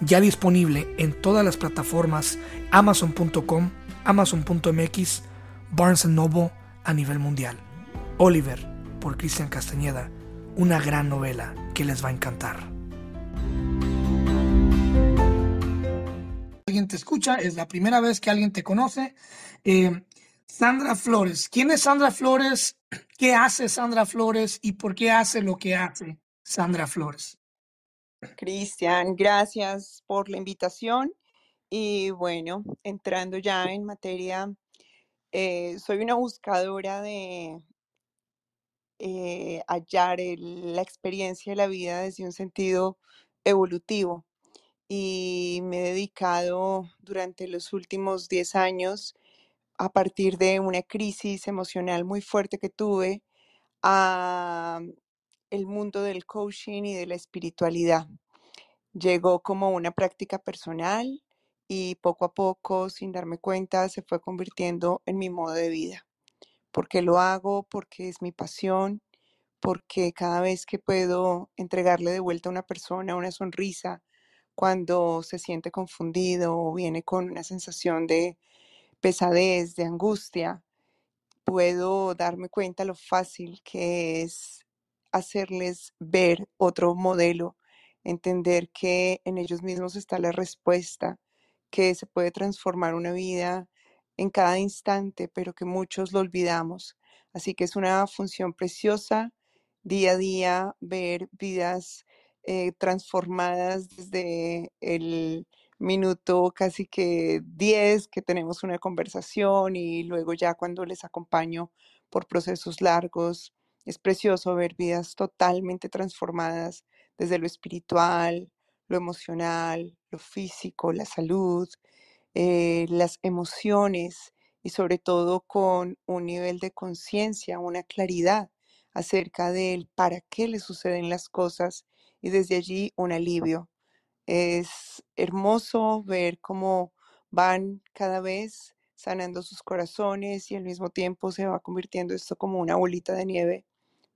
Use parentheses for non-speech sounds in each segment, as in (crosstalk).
ya disponible en todas las plataformas amazon.com, amazon.mx, Barnes Noble a nivel mundial. Oliver, por Cristian Castañeda, una gran novela que les va a encantar. Alguien te escucha, es la primera vez que alguien te conoce. Eh, Sandra Flores, ¿quién es Sandra Flores? ¿Qué hace Sandra Flores y por qué hace lo que hace Sandra Flores? Cristian, gracias por la invitación. Y bueno, entrando ya en materia, eh, soy una buscadora de eh, hallar la experiencia de la vida desde un sentido evolutivo. Y me he dedicado durante los últimos 10 años, a partir de una crisis emocional muy fuerte que tuve, a el mundo del coaching y de la espiritualidad. Llegó como una práctica personal y poco a poco, sin darme cuenta, se fue convirtiendo en mi modo de vida. Porque lo hago, porque es mi pasión, porque cada vez que puedo entregarle de vuelta a una persona una sonrisa cuando se siente confundido o viene con una sensación de pesadez, de angustia, puedo darme cuenta lo fácil que es hacerles ver otro modelo, entender que en ellos mismos está la respuesta, que se puede transformar una vida en cada instante, pero que muchos lo olvidamos. Así que es una función preciosa día a día ver vidas eh, transformadas desde el minuto casi que 10 que tenemos una conversación y luego ya cuando les acompaño por procesos largos, es precioso ver vidas totalmente transformadas desde lo espiritual, lo emocional, lo físico, la salud, eh, las emociones y sobre todo con un nivel de conciencia, una claridad acerca del para qué le suceden las cosas y desde allí un alivio. Es hermoso ver cómo van cada vez sanando sus corazones y al mismo tiempo se va convirtiendo esto como una bolita de nieve,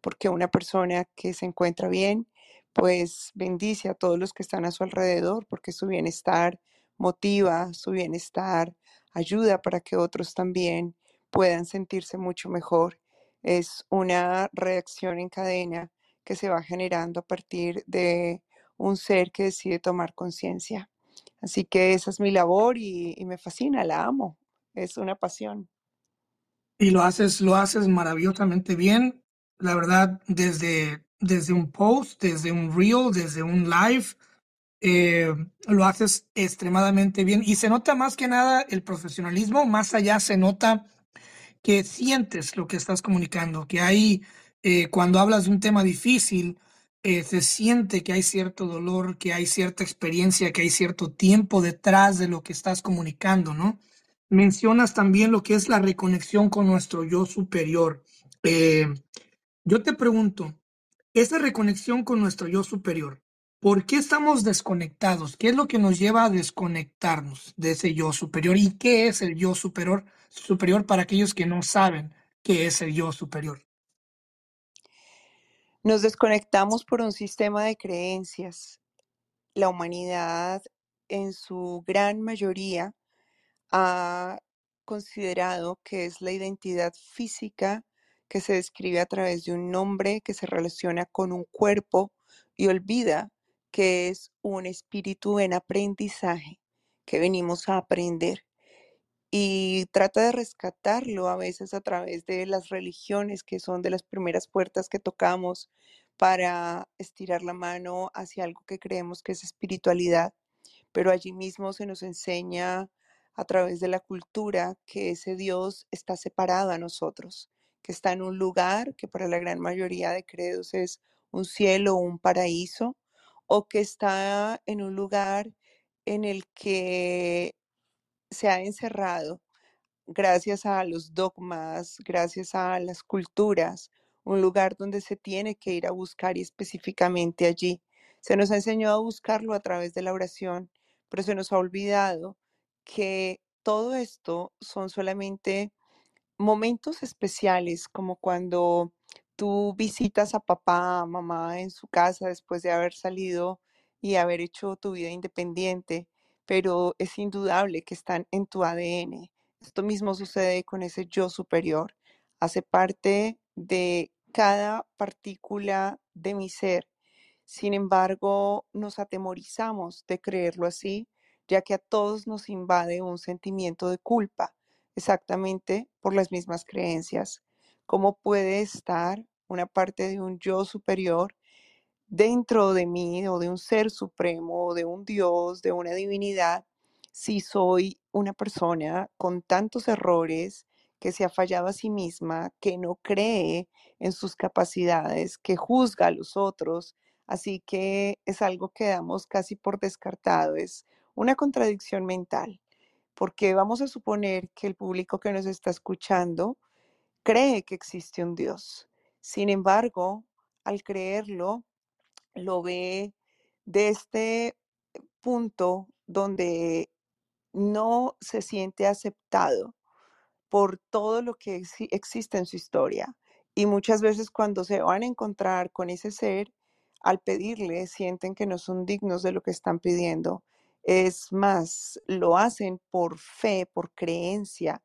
porque una persona que se encuentra bien, pues bendice a todos los que están a su alrededor, porque su bienestar motiva, su bienestar ayuda para que otros también puedan sentirse mucho mejor. Es una reacción en cadena que se va generando a partir de un ser que decide tomar conciencia. Así que esa es mi labor y, me fascina, la amo. Es una pasión. Y lo haces, lo haces maravillosamente bien. La verdad, desde, desde un post, desde un reel, desde un live, eh, lo haces extremadamente bien. Y se nota más que nada el profesionalismo, más allá se nota que sientes lo que estás comunicando, que hay, eh, cuando hablas de un tema difícil, eh, se siente que hay cierto dolor, que hay cierta experiencia, que hay cierto tiempo detrás de lo que estás comunicando, ¿no? Mencionas también lo que es la reconexión con nuestro yo superior. Eh, yo te pregunto, esa reconexión con nuestro yo superior, ¿por qué estamos desconectados? ¿Qué es lo que nos lleva a desconectarnos de ese yo superior? ¿Y qué es el yo superior, superior para aquellos que no saben qué es el yo superior? Nos desconectamos por un sistema de creencias. La humanidad en su gran mayoría ha considerado que es la identidad física que se describe a través de un nombre que se relaciona con un cuerpo y olvida que es un espíritu en aprendizaje, que venimos a aprender. Y trata de rescatarlo a veces a través de las religiones, que son de las primeras puertas que tocamos para estirar la mano hacia algo que creemos que es espiritualidad, pero allí mismo se nos enseña a través de la cultura que ese Dios está separado a nosotros, que está en un lugar que para la gran mayoría de credos es un cielo o un paraíso, o que está en un lugar en el que se ha encerrado gracias a los dogmas, gracias a las culturas, un lugar donde se tiene que ir a buscar y específicamente allí. Se nos ha enseñado a buscarlo a través de la oración, pero se nos ha olvidado que todo esto son solamente momentos especiales, como cuando tú visitas a papá, mamá en su casa después de haber salido y haber hecho tu vida independiente, pero es indudable que están en tu ADN. Esto mismo sucede con ese yo superior. Hace parte de cada partícula de mi ser. Sin embargo, nos atemorizamos de creerlo así, ya que a todos nos invade un sentimiento de culpa, exactamente por las mismas creencias. ¿Cómo puede estar una parte de un yo superior dentro de mí o de un ser supremo, de un Dios, de una divinidad, si soy una persona con tantos errores, que se ha fallado a sí misma, que no cree en sus capacidades, que juzga a los otros. Así que es algo que damos casi por descartado, es una contradicción mental, porque vamos a suponer que el público que nos está escuchando cree que existe un Dios. Sin embargo, al creerlo, lo ve de este punto donde no se siente aceptado por todo lo que exi- existe en su historia. Y muchas veces cuando se van a encontrar con ese ser, al pedirle, sienten que no son dignos de lo que están pidiendo. Es más, lo hacen por fe, por creencia,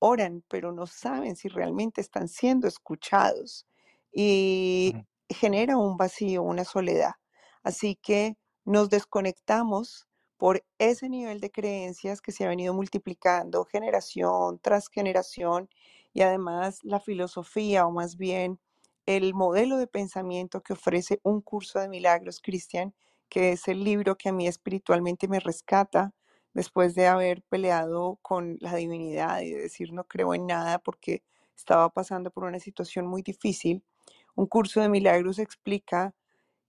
oran, pero no saben si realmente están siendo escuchados y genera un vacío, una soledad. Así que nos desconectamos por ese nivel de creencias que se ha venido multiplicando generación tras generación y además la filosofía o más bien el modelo de pensamiento que ofrece un curso de milagros cristian, que es el libro que a mí espiritualmente me rescata después de haber peleado con la divinidad y de decir no creo en nada porque estaba pasando por una situación muy difícil, un curso de milagros explica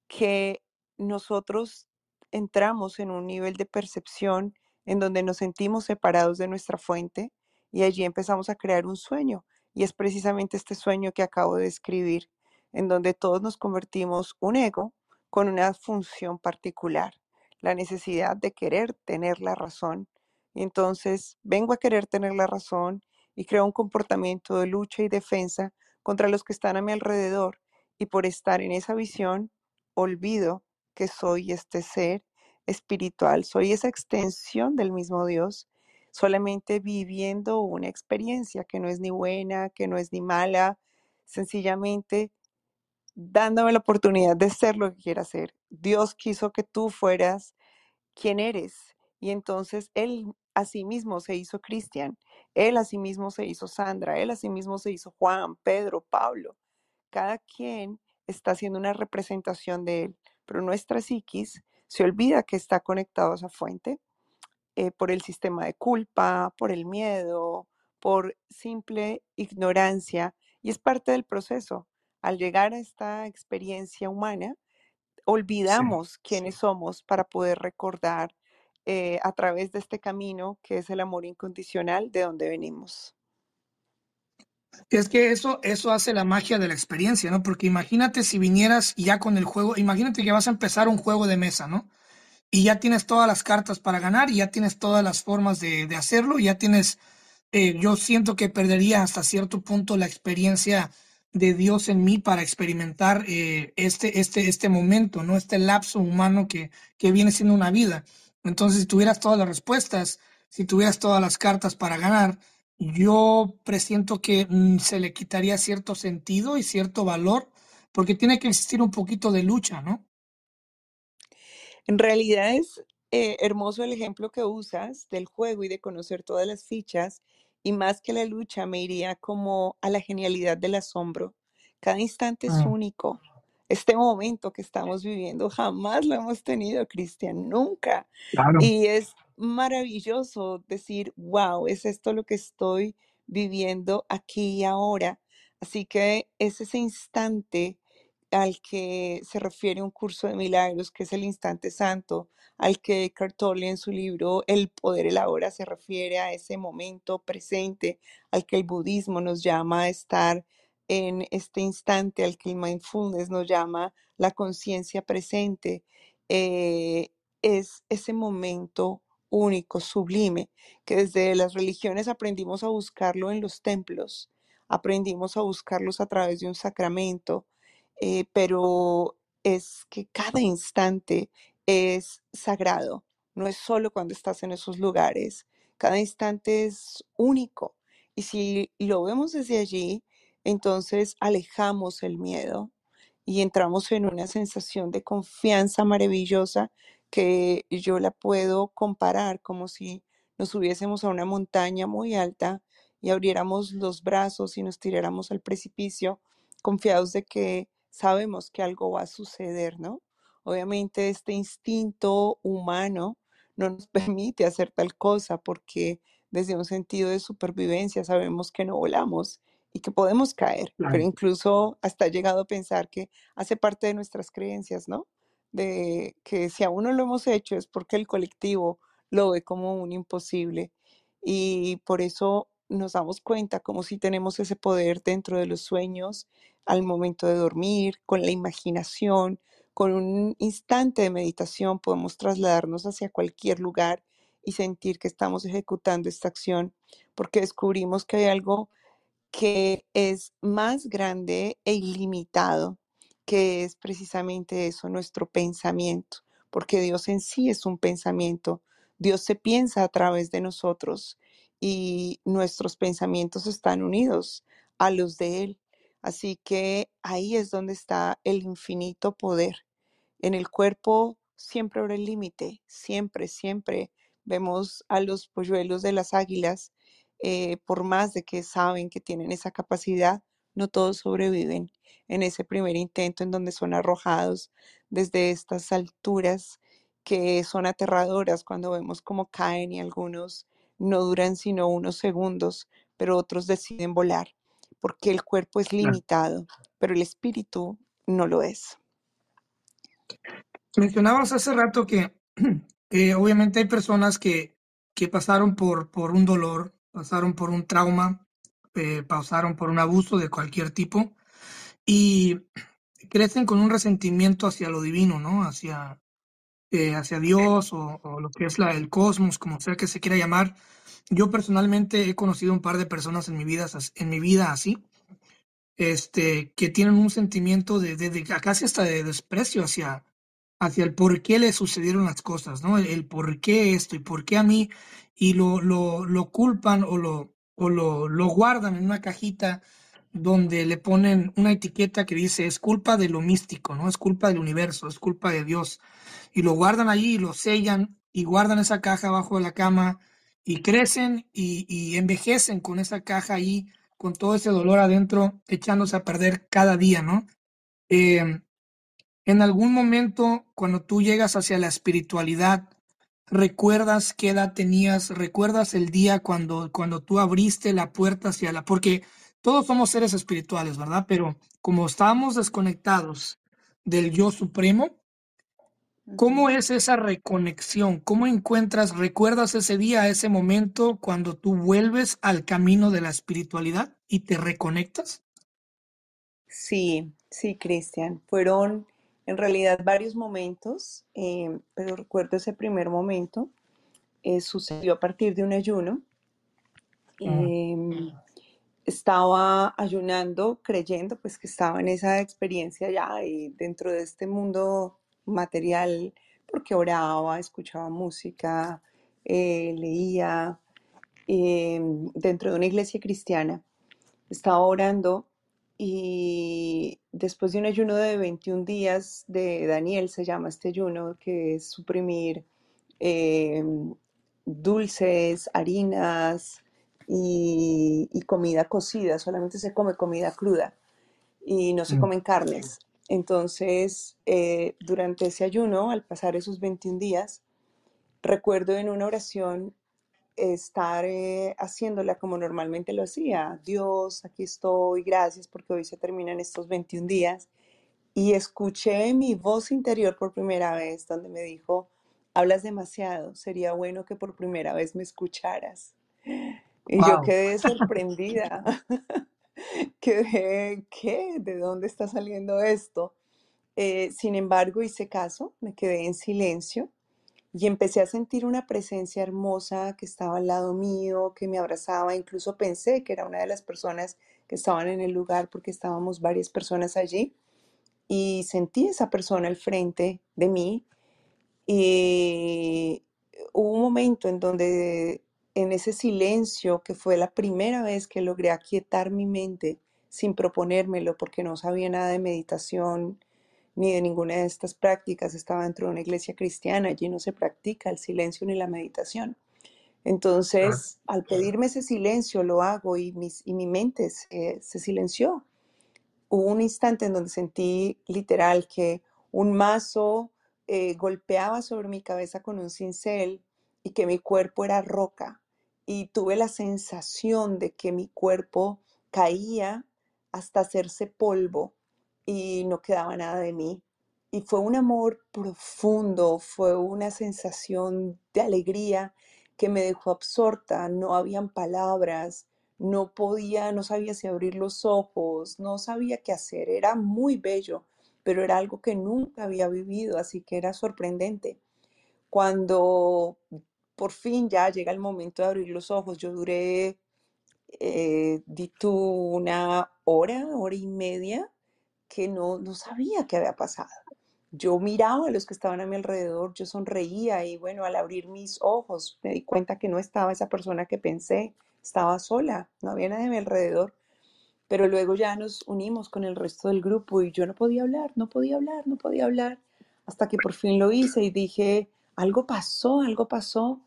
que nosotros entramos en un nivel de percepción en donde nos sentimos separados de nuestra fuente y allí empezamos a crear un sueño. Y es precisamente este sueño que acabo de describir, en donde todos nos convertimos un ego con una función particular, la necesidad de querer tener la razón. Entonces vengo a querer tener la razón y creo un comportamiento de lucha y defensa contra los que están a mi alrededor. Y por estar en esa visión, olvido que soy este ser espiritual, soy esa extensión del mismo Dios, solamente viviendo una experiencia que no es ni buena, que no es ni mala, sencillamente dándome la oportunidad de ser lo que quiera ser. Dios quiso que tú fueras quien eres y entonces Él asimismo se hizo Cristian, Él asimismo se hizo Sandra, Él asimismo se hizo Juan, Pedro, Pablo cada quien está haciendo una representación de él, pero nuestra psiquis se olvida que está conectado a esa fuente eh, por el sistema de culpa, por el miedo, por simple ignorancia, y es parte del proceso. Al llegar a esta experiencia humana, Sí. olvidamos quiénes somos para poder recordar eh, a través de este camino que es el amor incondicional de donde venimos. Es que eso, eso hace la magia de la experiencia, ¿no? Porque imagínate si vinieras ya con el juego, imagínate que vas a empezar un juego de mesa, ¿no? Y ya tienes todas las cartas para ganar y ya tienes todas las formas de, de hacerlo, y ya tienes, eh, yo siento que perdería hasta cierto punto la experiencia de Dios en mí para experimentar eh, este, este, este momento, ¿no? Este lapso humano que, que viene siendo una vida. Entonces, si tuvieras todas las respuestas, si tuvieras todas las cartas para ganar, yo presiento que mm, se le quitaría cierto sentido y cierto valor, porque tiene que existir un poquito de lucha, ¿no? En realidad es eh, hermoso el ejemplo que usas del juego y de conocer todas las fichas, y más que la lucha, me iría como a la genialidad del asombro. Cada instante es Mm, único. Este momento que estamos viviendo jamás lo hemos tenido, Cristian, nunca. claro. Y es maravilloso decir, wow, es esto lo que estoy viviendo aquí y ahora. Así que es ese instante al que se refiere un curso de milagros, que es el instante santo, al que Eckhart en su libro El poder el ahora se refiere a ese momento presente, al que el budismo nos llama a estar en este instante, al que el mindfulness nos llama la conciencia presente, eh, es ese momento único, sublime, que desde las religiones aprendimos a buscarlo en los templos, aprendimos a buscarlos a través de un sacramento, eh, pero es que cada instante es sagrado, no es solo cuando estás en esos lugares, cada instante es único. Y si lo vemos desde allí, entonces alejamos el miedo y entramos en una sensación de confianza maravillosa que yo la puedo comparar como si nos subiésemos a una montaña muy alta y abriéramos los brazos y nos tiráramos al precipicio, confiados de que sabemos que algo va a suceder, ¿no? Obviamente este instinto humano no nos (laughs) permite hacer tal cosa porque desde un sentido de supervivencia sabemos que no volamos y que podemos caer, pero Claro. incluso hasta he llegado a pensar que hace parte de nuestras creencias, ¿no? De que si aún no lo hemos hecho es porque el colectivo lo ve como un imposible y por eso nos damos cuenta como si tenemos ese poder dentro de los sueños al momento de dormir, con la imaginación, con un instante de meditación podemos trasladarnos hacia cualquier lugar y sentir que estamos ejecutando esta acción porque descubrimos que hay algo que es más grande e ilimitado, que es precisamente eso, nuestro pensamiento, porque Dios en sí es un pensamiento. Dios se piensa a través de nosotros y nuestros pensamientos están unidos a los de Él. Así que ahí es donde está el infinito poder. En el cuerpo siempre habrá el límite, siempre, siempre. Vemos a los polluelos de las águilas, eh, por más de que saben que tienen esa capacidad, no todos sobreviven en ese primer intento en donde son arrojados desde estas alturas que son aterradoras cuando vemos cómo caen y algunos no duran sino unos segundos, pero otros deciden volar, porque el cuerpo es limitado, pero el espíritu no lo es. Mencionabas hace rato (clears throat) que obviamente hay personas que, que pasaron por, por un dolor, pasaron por un trauma, eh, pasaron por un abuso de cualquier tipo y (clears throat) crecen con un resentimiento hacia lo divino, ¿no? Hacia, hacia Dios o, lo que es la, el cosmos, como sea que se quiera llamar. Yo personalmente he conocido un par de personas en mi vida, en mi vida así, este, que tienen un sentimiento de casi hasta de desprecio hacia, hacia el por qué le sucedieron las cosas, ¿no? El, el por qué esto y por qué a mí, y lo, lo, lo culpan o, lo, o lo, lo guardan en una cajita donde le ponen una etiqueta que dice es culpa de lo místico, ¿no? Es culpa del universo, es culpa de Dios. Y lo guardan allí y lo sellan y guardan esa caja abajo de la cama y crecen y, y envejecen con esa caja ahí, con todo ese dolor adentro, echándose a perder cada día, ¿no? Eh, en algún momento, cuando tú llegas hacia la espiritualidad, ¿recuerdas qué edad tenías? ¿Recuerdas el día cuando, cuando tú abriste la puerta hacia la... Porque todos somos seres espirituales, ¿verdad? Pero como estábamos desconectados del yo supremo, ¿cómo es esa reconexión? ¿Cómo encuentras, recuerdas ese día, ese momento cuando tú vuelves al camino de la espiritualidad y te reconectas? Sí, sí, Cristian. Fueron en realidad varios momentos, eh, pero recuerdo ese primer momento. eh, sucedió a partir de un ayuno. Mm, Em, estaba ayunando, creyendo pues que estaba en esa experiencia ya y dentro de este mundo material, porque oraba, escuchaba música, eh, leía em, dentro de una iglesia cristiana. Estaba orando y después de un ayuno de 21 días de Daniel, se llama este ayuno, que es suprimir eh, dulces, harinas y, y comida cocida, solamente se come comida cruda y no se mm, comen carnes. Entonces, eh, durante ese ayuno, al pasar esos 21 días, recuerdo en una oración estar eh, haciéndola como normalmente lo hacía. Dios, aquí estoy, gracias porque hoy se terminan estos 21 días. y escuché mi voz interior por primera vez, donde me dijo, hablas demasiado, sería bueno que por primera vez me escucharas. Y yo quedé sorprendida, (laughs) quedé, ¿qué? ¿De dónde está saliendo esto? Eh, sin embargo, hice caso, me quedé en silencio y empecé a sentir una presencia hermosa que estaba al lado mío, que me abrazaba, incluso pensé que era una de las personas que estaban en el lugar porque estábamos varias personas allí y sentí esa persona al frente de mí. Y hubo un momento en donde en ese silencio, que fue la primera vez que logré aquietar mi mente sin proponérmelo porque no sabía nada de meditación ni de ninguna de estas prácticas, estaba dentro de una iglesia cristiana, allí no se practica el silencio ni la meditación. Claro. Entonces, al pedirme ese silencio, lo hago y, mis, y mi mente se, se silenció hubo un instante en donde sentí literal que un mazo eh, golpeaba sobre mi cabeza con un cincel y que mi cuerpo era roca. Y tuve la sensación de que mi cuerpo caía hasta hacerse polvo y no quedaba nada de mí. Y fue un amor profundo, fue una sensación de alegría que me dejó absorta, no habían palabras, no podía, no sabía si abrir los ojos, no sabía qué hacer, era muy bello, pero era algo que nunca había vivido, así que era sorprendente. Cuando por fin ya llega el momento de abrir los ojos, yo duré, eh, di tú, una hora, hora y media, que no, no sabía qué había pasado. Yo miraba a los que estaban a mi alrededor, yo sonreía y bueno, al abrir mis ojos me di cuenta que no estaba esa persona que pensé, estaba sola, no había nadie a mi alrededor. Pero luego ya nos unimos con el resto del grupo y yo no podía hablar, no podía hablar, no podía hablar, hasta que por fin lo hice y dije, algo pasó, algo pasó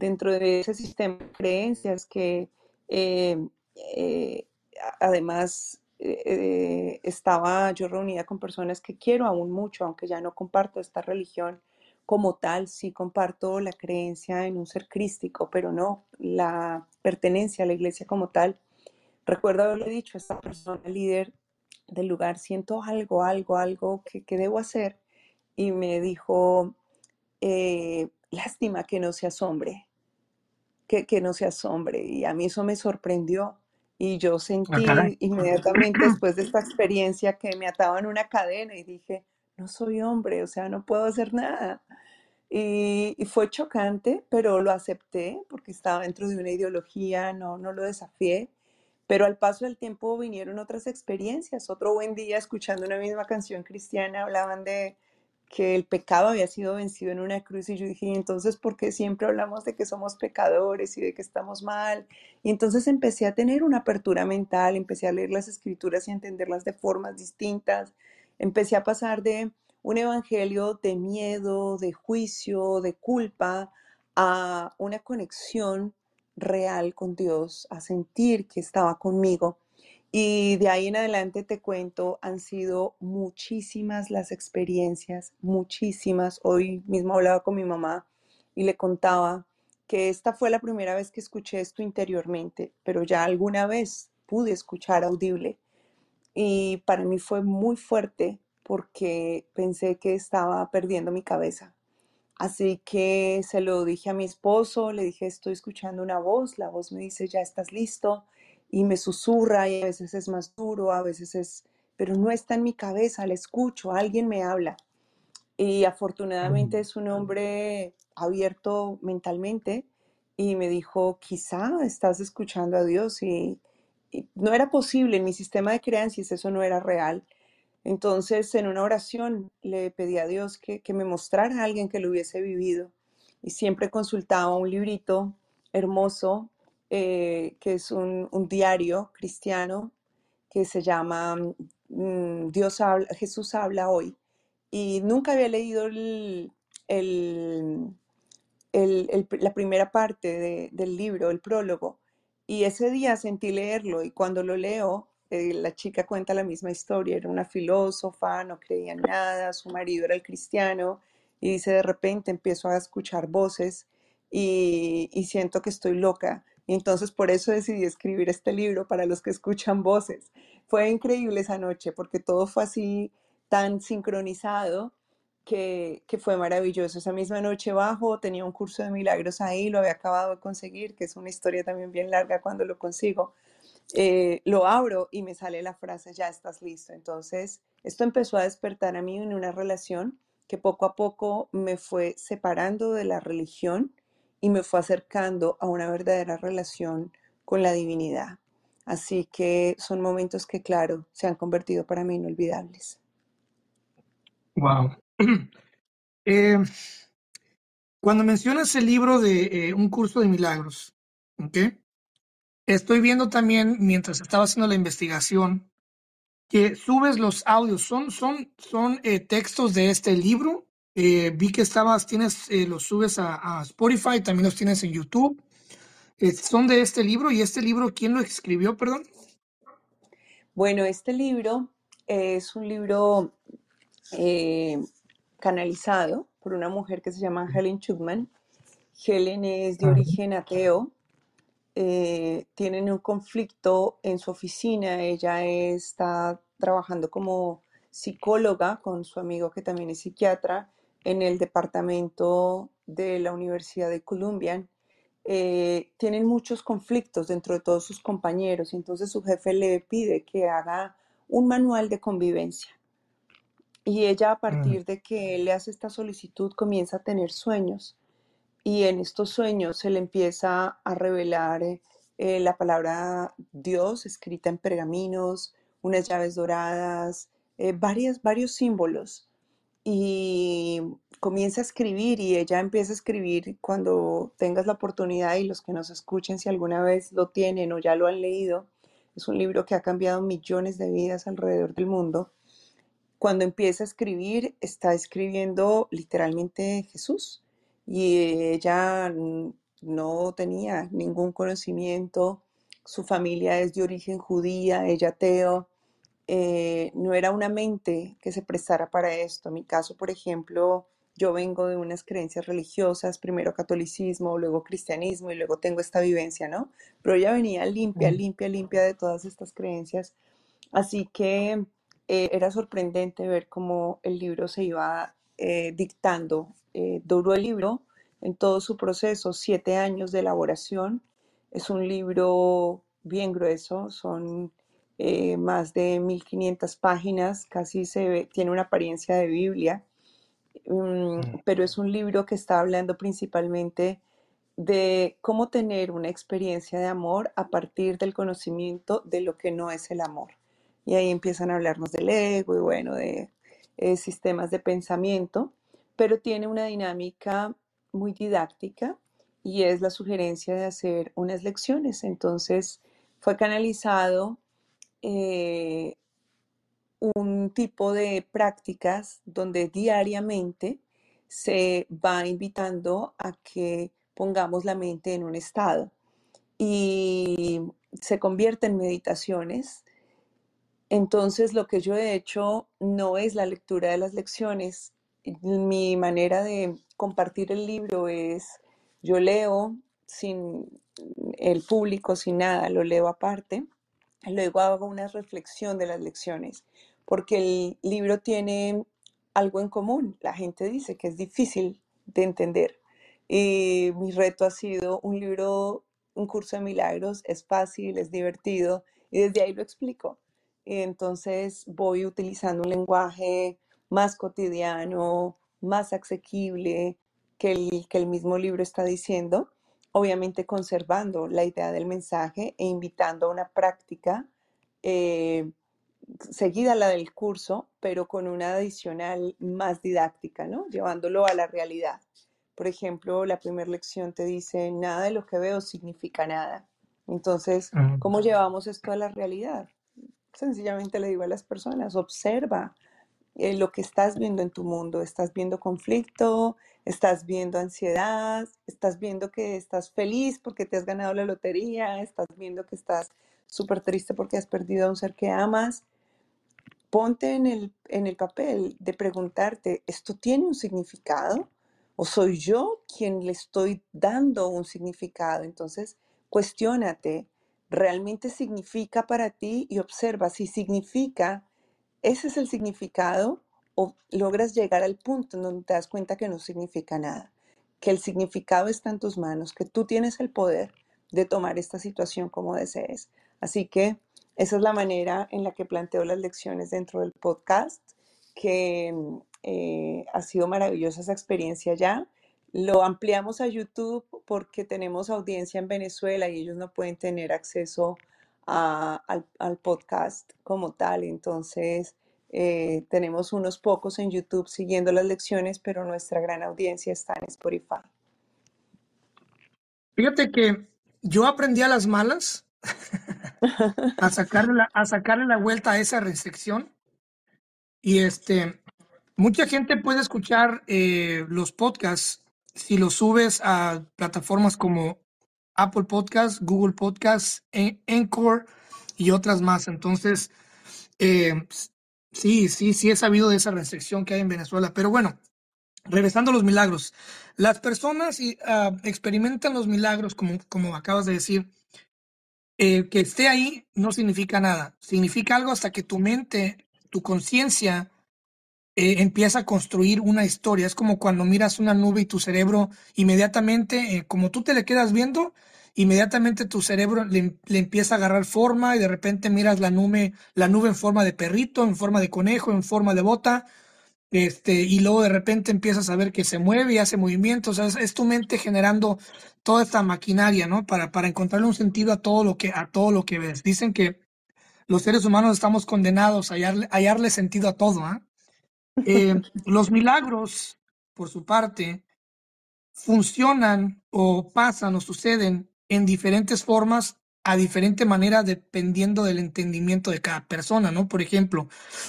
dentro de ese sistema de creencias que eh, eh, además eh, estaba yo reunida con personas que quiero aún mucho, aunque ya no comparto esta religión como tal, sí comparto la creencia en un ser crístico, pero no la pertenencia a la iglesia como tal Recuerdo haberle dicho a esta persona líder del lugar, siento algo, algo, algo que, que debo hacer. Y me dijo, lástima que no seas hombre, que, que no seas hombre. Y a mí eso me sorprendió. Y yo sentí inmediatamente después de esta experiencia que me ataban una cadena y dije, no soy hombre, o sea, no puedo hacer nada. Y, y fue chocante, pero lo acepté porque estaba dentro de una ideología, no, no lo desafié. Pero al paso del tiempo vinieron otras experiencias. Otro buen día, escuchando una misma canción cristiana, hablaban de que el pecado había sido vencido en una cruz y yo dije, "¿Y entonces, ¿por qué siempre hablamos de que somos pecadores y de que estamos mal? Y entonces empecé a tener una apertura mental, empecé a leer las escrituras y a entenderlas de formas distintas. Empecé a pasar de un evangelio de miedo, de juicio, de culpa, a una conexión real con Dios, a sentir que estaba conmigo. Y de ahí en adelante te cuento, han sido muchísimas las experiencias, muchísimas. Hoy mismo hablaba con mi mamá y le contaba que esta fue la primera vez que escuché esto interiormente, pero ya alguna vez pude escuchar audible. Y para mí fue muy fuerte porque pensé que estaba perdiendo mi cabeza. Así que se lo dije a mi esposo, le dije, estoy escuchando una voz, la voz me dice, ya estás listo, y me susurra y a veces es más duro, a veces es, pero no está en mi cabeza, la escucho, alguien me habla. Y afortunadamente Mm, es un hombre abierto mentalmente y me dijo, quizá estás escuchando a Dios y, y no era posible, en mi sistema de creencias eso no era real. Entonces, en una oración le pedí a Dios que, que me mostrara a alguien que lo hubiese vivido y siempre consultaba un librito hermoso eh, que es un, un diario cristiano que se llama mm, Dios habla, Jesús habla hoy. Y nunca había leído el, el- el- la primera parte de- del libro, el prólogo, y ese día sentí leerlo y cuando lo leo, eh, la chica cuenta la misma historia, era una filósofa, no creía en nada, su marido era el cristiano y dice, de repente empiezo a escuchar voces y, y siento que estoy loca. Entonces por eso decidí escribir este libro para los que escuchan voces. Fue increíble esa noche porque todo fue así tan sincronizado que, que, fue maravilloso. Esa misma noche bajo, tenía un curso de milagros ahí, lo había acabado de conseguir, que es una historia también bien larga cuando lo consigo. Eh, lo abro y me sale la frase, ya estás listo. Entonces, esto empezó a despertar a mí en una relación que poco a poco me fue separando de la religión y me fue acercando a una verdadera relación con la divinidad. Así que son momentos que, claro, se han convertido para mí inolvidables. Wow. (clears throat) Eh, cuando mencionas el libro de eh, Un curso de milagros. Estoy viendo también, mientras estaba haciendo la investigación, que subes los audios. ¿Son, son, son eh, textos de este libro? Eh, vi que estabas, tienes, eh, los subes a, a, Spotify, también los tienes en YouTube. ¿Son de este libro? ¿Y este libro quién lo escribió, perdón? Bueno, este libro es un libro canalizado por una mujer que se llama Helen Chugman. Helen es de origen ateo, eh, tienen un conflicto en su oficina. Ella está trabajando como psicóloga con su amigo que también es psiquiatra en el departamento de la Universidad de Columbia. Eh, tienen muchos conflictos dentro de todos sus compañeros y entonces su jefe le pide que haga un manual de convivencia. Y ella a mm. partir de que le hace esta solicitud comienza a tener sueños y en estos sueños se le empieza a revelar eh, la palabra Dios escrita en pergaminos, unas llaves doradas, eh, varias, varios símbolos. Y comienza a escribir y ella empieza a escribir cuando tengas la oportunidad y los que nos escuchen si alguna vez lo tienen o ya lo han leído. Es un libro que ha cambiado millones de vidas alrededor del mundo. Cuando empieza a escribir, está escribiendo literalmente Jesús y ella no tenía ningún conocimiento, su familia es de origen judía, ella ateo, eh, no era una mente que se prestara para esto. En mi caso, por ejemplo, yo vengo de unas creencias religiosas, primero catolicismo, luego cristianismo y luego tengo esta vivencia, ¿no? Pero ella venía limpia, limpia, limpia de todas estas creencias. Así que eh, era sorprendente ver cómo el libro se iba eh, dictando eh, duró el libro en todo su proceso, siete años de elaboración. Es un libro bien grueso, son eh, más de 1500 páginas, casi se ve, tiene una apariencia de Biblia, mm. pero es un libro que está hablando principalmente de cómo tener una experiencia de amor a partir del conocimiento de lo que no es el amor. Y ahí empiezan a hablarnos del ego y bueno, de eh, sistemas de pensamiento pero tiene una dinámica muy didáctica y es la sugerencia de hacer unas lecciones. Entonces fue canalizado eh, un tipo de prácticas donde diariamente se va invitando a que pongamos la mente en un estado y se convierte en meditaciones. Entonces lo que yo he hecho no es la lectura de las lecciones, mi manera de compartir el libro es, yo leo sin el público, sin nada, lo leo aparte, luego hago una reflexión de las lecciones, porque el libro tiene algo en común. La gente dice que es difícil de entender. Y mi reto ha sido un libro, un curso de milagros, es fácil, es divertido, y desde ahí lo explico. Y entonces voy utilizando un lenguaje más cotidiano, más asequible que el, que el mismo libro está diciendo, obviamente conservando la idea del mensaje e invitando a una práctica eh, seguida la del curso, pero con una adicional más didáctica, ¿no? Llevándolo a la realidad. Por ejemplo, la primera lección te dice, nada de lo que veo significa nada. Entonces, ¿cómo llevamos esto a la realidad? Sencillamente le digo a las personas, observa, eh, lo que estás viendo en tu mundo. Estás viendo conflicto, estás viendo ansiedad, estás viendo que estás feliz porque te has ganado la lotería, estás viendo que estás súper triste porque has perdido a un ser que amas. Ponte en el, en el papel de preguntarte, ¿esto tiene un significado? ¿O soy yo quien le estoy dando un significado? Entonces, cuestiónate, ¿realmente significa para ti? Y observa si significa ese es el significado o logras llegar al punto en donde te das cuenta que no significa nada, que el significado está en tus manos, que tú tienes el poder de tomar esta situación como desees. Así que esa es la manera en la que planteo las lecciones dentro del podcast, que eh, ha sido maravillosa esa experiencia ya. Lo ampliamos a YouTube porque tenemos audiencia en Venezuela y ellos no pueden tener acceso al, podcast como tal. Entonces, eh, tenemos unos pocos en YouTube siguiendo las lecciones, pero nuestra gran audiencia está en Spotify. Fíjate que yo aprendí a las malas (laughs) a, sacarle la, a sacarle la vuelta a esa restricción. Y este, mucha gente puede escuchar eh, los podcasts si los subes a plataformas como Apple Podcasts, Google Podcasts, Encore y otras más. Entonces, eh, sí, sí, sí he sabido de esa restricción que hay en Venezuela. Pero bueno, regresando a los milagros. Las personas uh, experimentan los milagros, como, como acabas de decir. Eh, que esté ahí no significa nada. Significa algo hasta que tu mente, tu conciencia, eh, empieza a construir una historia. Es como cuando miras una nube y tu cerebro inmediatamente, eh, como tú te le quedas viendo, inmediatamente tu cerebro le, empieza a agarrar forma y de repente miras la nube, la nube en forma de perrito, en forma de conejo, en forma de bota, este, y luego de repente empiezas a ver que se mueve y hace movimientos. es, tu mente generando toda esta maquinaria, ¿no? Para, para encontrarle un sentido a todo lo que, a todo lo que ves. Dicen que los seres humanos estamos condenados a hallarle, sentido a todo, ¿ah? Los milagros, por su parte, funcionan o pasan o suceden en diferentes formas, a diferente manera, dependiendo del entendimiento de cada persona, ¿no? Por ejemplo,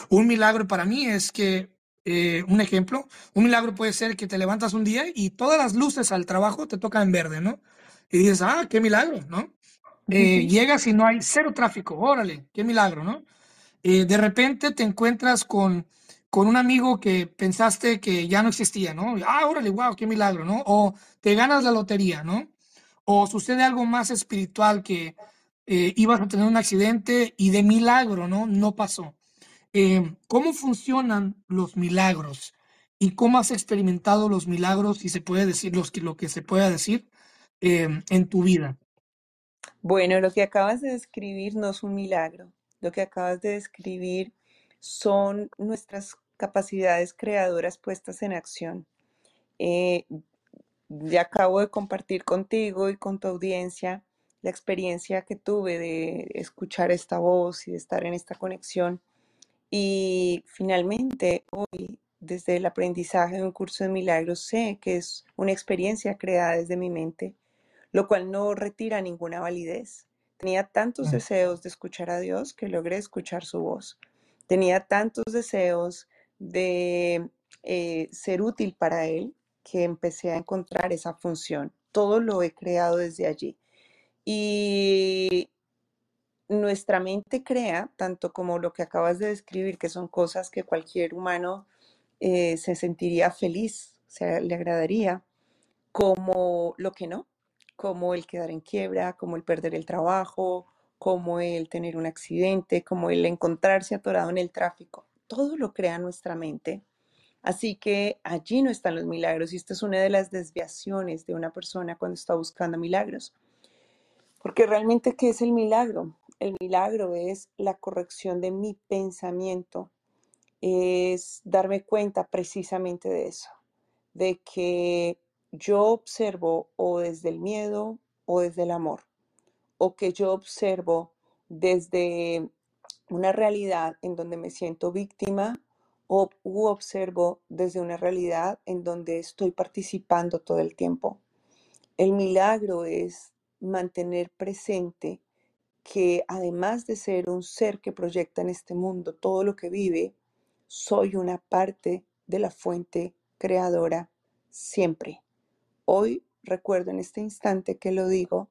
un milagro para mí es que eh, un ejemplo, un milagro puede ser que te levantas un día y todas las luces al trabajo te tocan en verde, ¿no? Y dices, ah, qué milagro, ¿no? Eh, llegas y no hay cero tráfico, órale, qué milagro, ¿no? Eh, de repente te encuentras con, con un amigo que pensaste que ya no existía, ¿no? Ah, órale, wow, qué milagro, ¿no? O te ganas la lotería, ¿no? O sucede algo más espiritual que ibas a tener un accidente y de milagro, ¿no? No pasó. Em, ¿cómo funcionan los milagros? ¿Y cómo has experimentado los milagros, si se puede decir los lo que se pueda decir, em, en tu vida? Bueno, lo que acabas de describir no es un milagro. Lo que acabas de describir son nuestras capacidades creadoras puestas en acción. Eh, ya acabo de compartir contigo y con tu audiencia la experiencia que tuve de escuchar esta voz y de estar en esta conexión y finalmente, hoy, desde el aprendizaje de un curso de milagros, sé que es una experiencia creada desde mi mente, lo cual no retira ninguna validez. Tenía tantos deseos de escuchar a Dios que logré escuchar su voz. Tenía tantos deseos de eh, ser útil para Él que empecé a encontrar esa función. Todo lo he creado desde allí. Y nuestra mente crea, tanto como lo que acabas de describir, que son cosas que cualquier humano eh, se sentiría feliz, se le agradaría, como lo que no, como el quedar en quiebra, como el perder el trabajo, como el tener un accidente, como el encontrarse atorado en el tráfico. Todo lo crea nuestra mente. Así que allí no están los milagros y esta es una de las desviaciones de una persona cuando está buscando milagros. Porque realmente, ¿qué es el milagro? El milagro es la corrección de mi pensamiento, es darme cuenta precisamente de eso, de que yo observo o desde el miedo o desde el amor, o que yo observo desde una realidad en donde me siento víctima o observo desde una realidad en donde estoy participando todo el tiempo. El milagro es mantener presente que además de ser un ser que proyecta en este mundo todo lo que vive, soy una parte de la fuente creadora siempre. Hoy recuerdo en este instante que lo digo,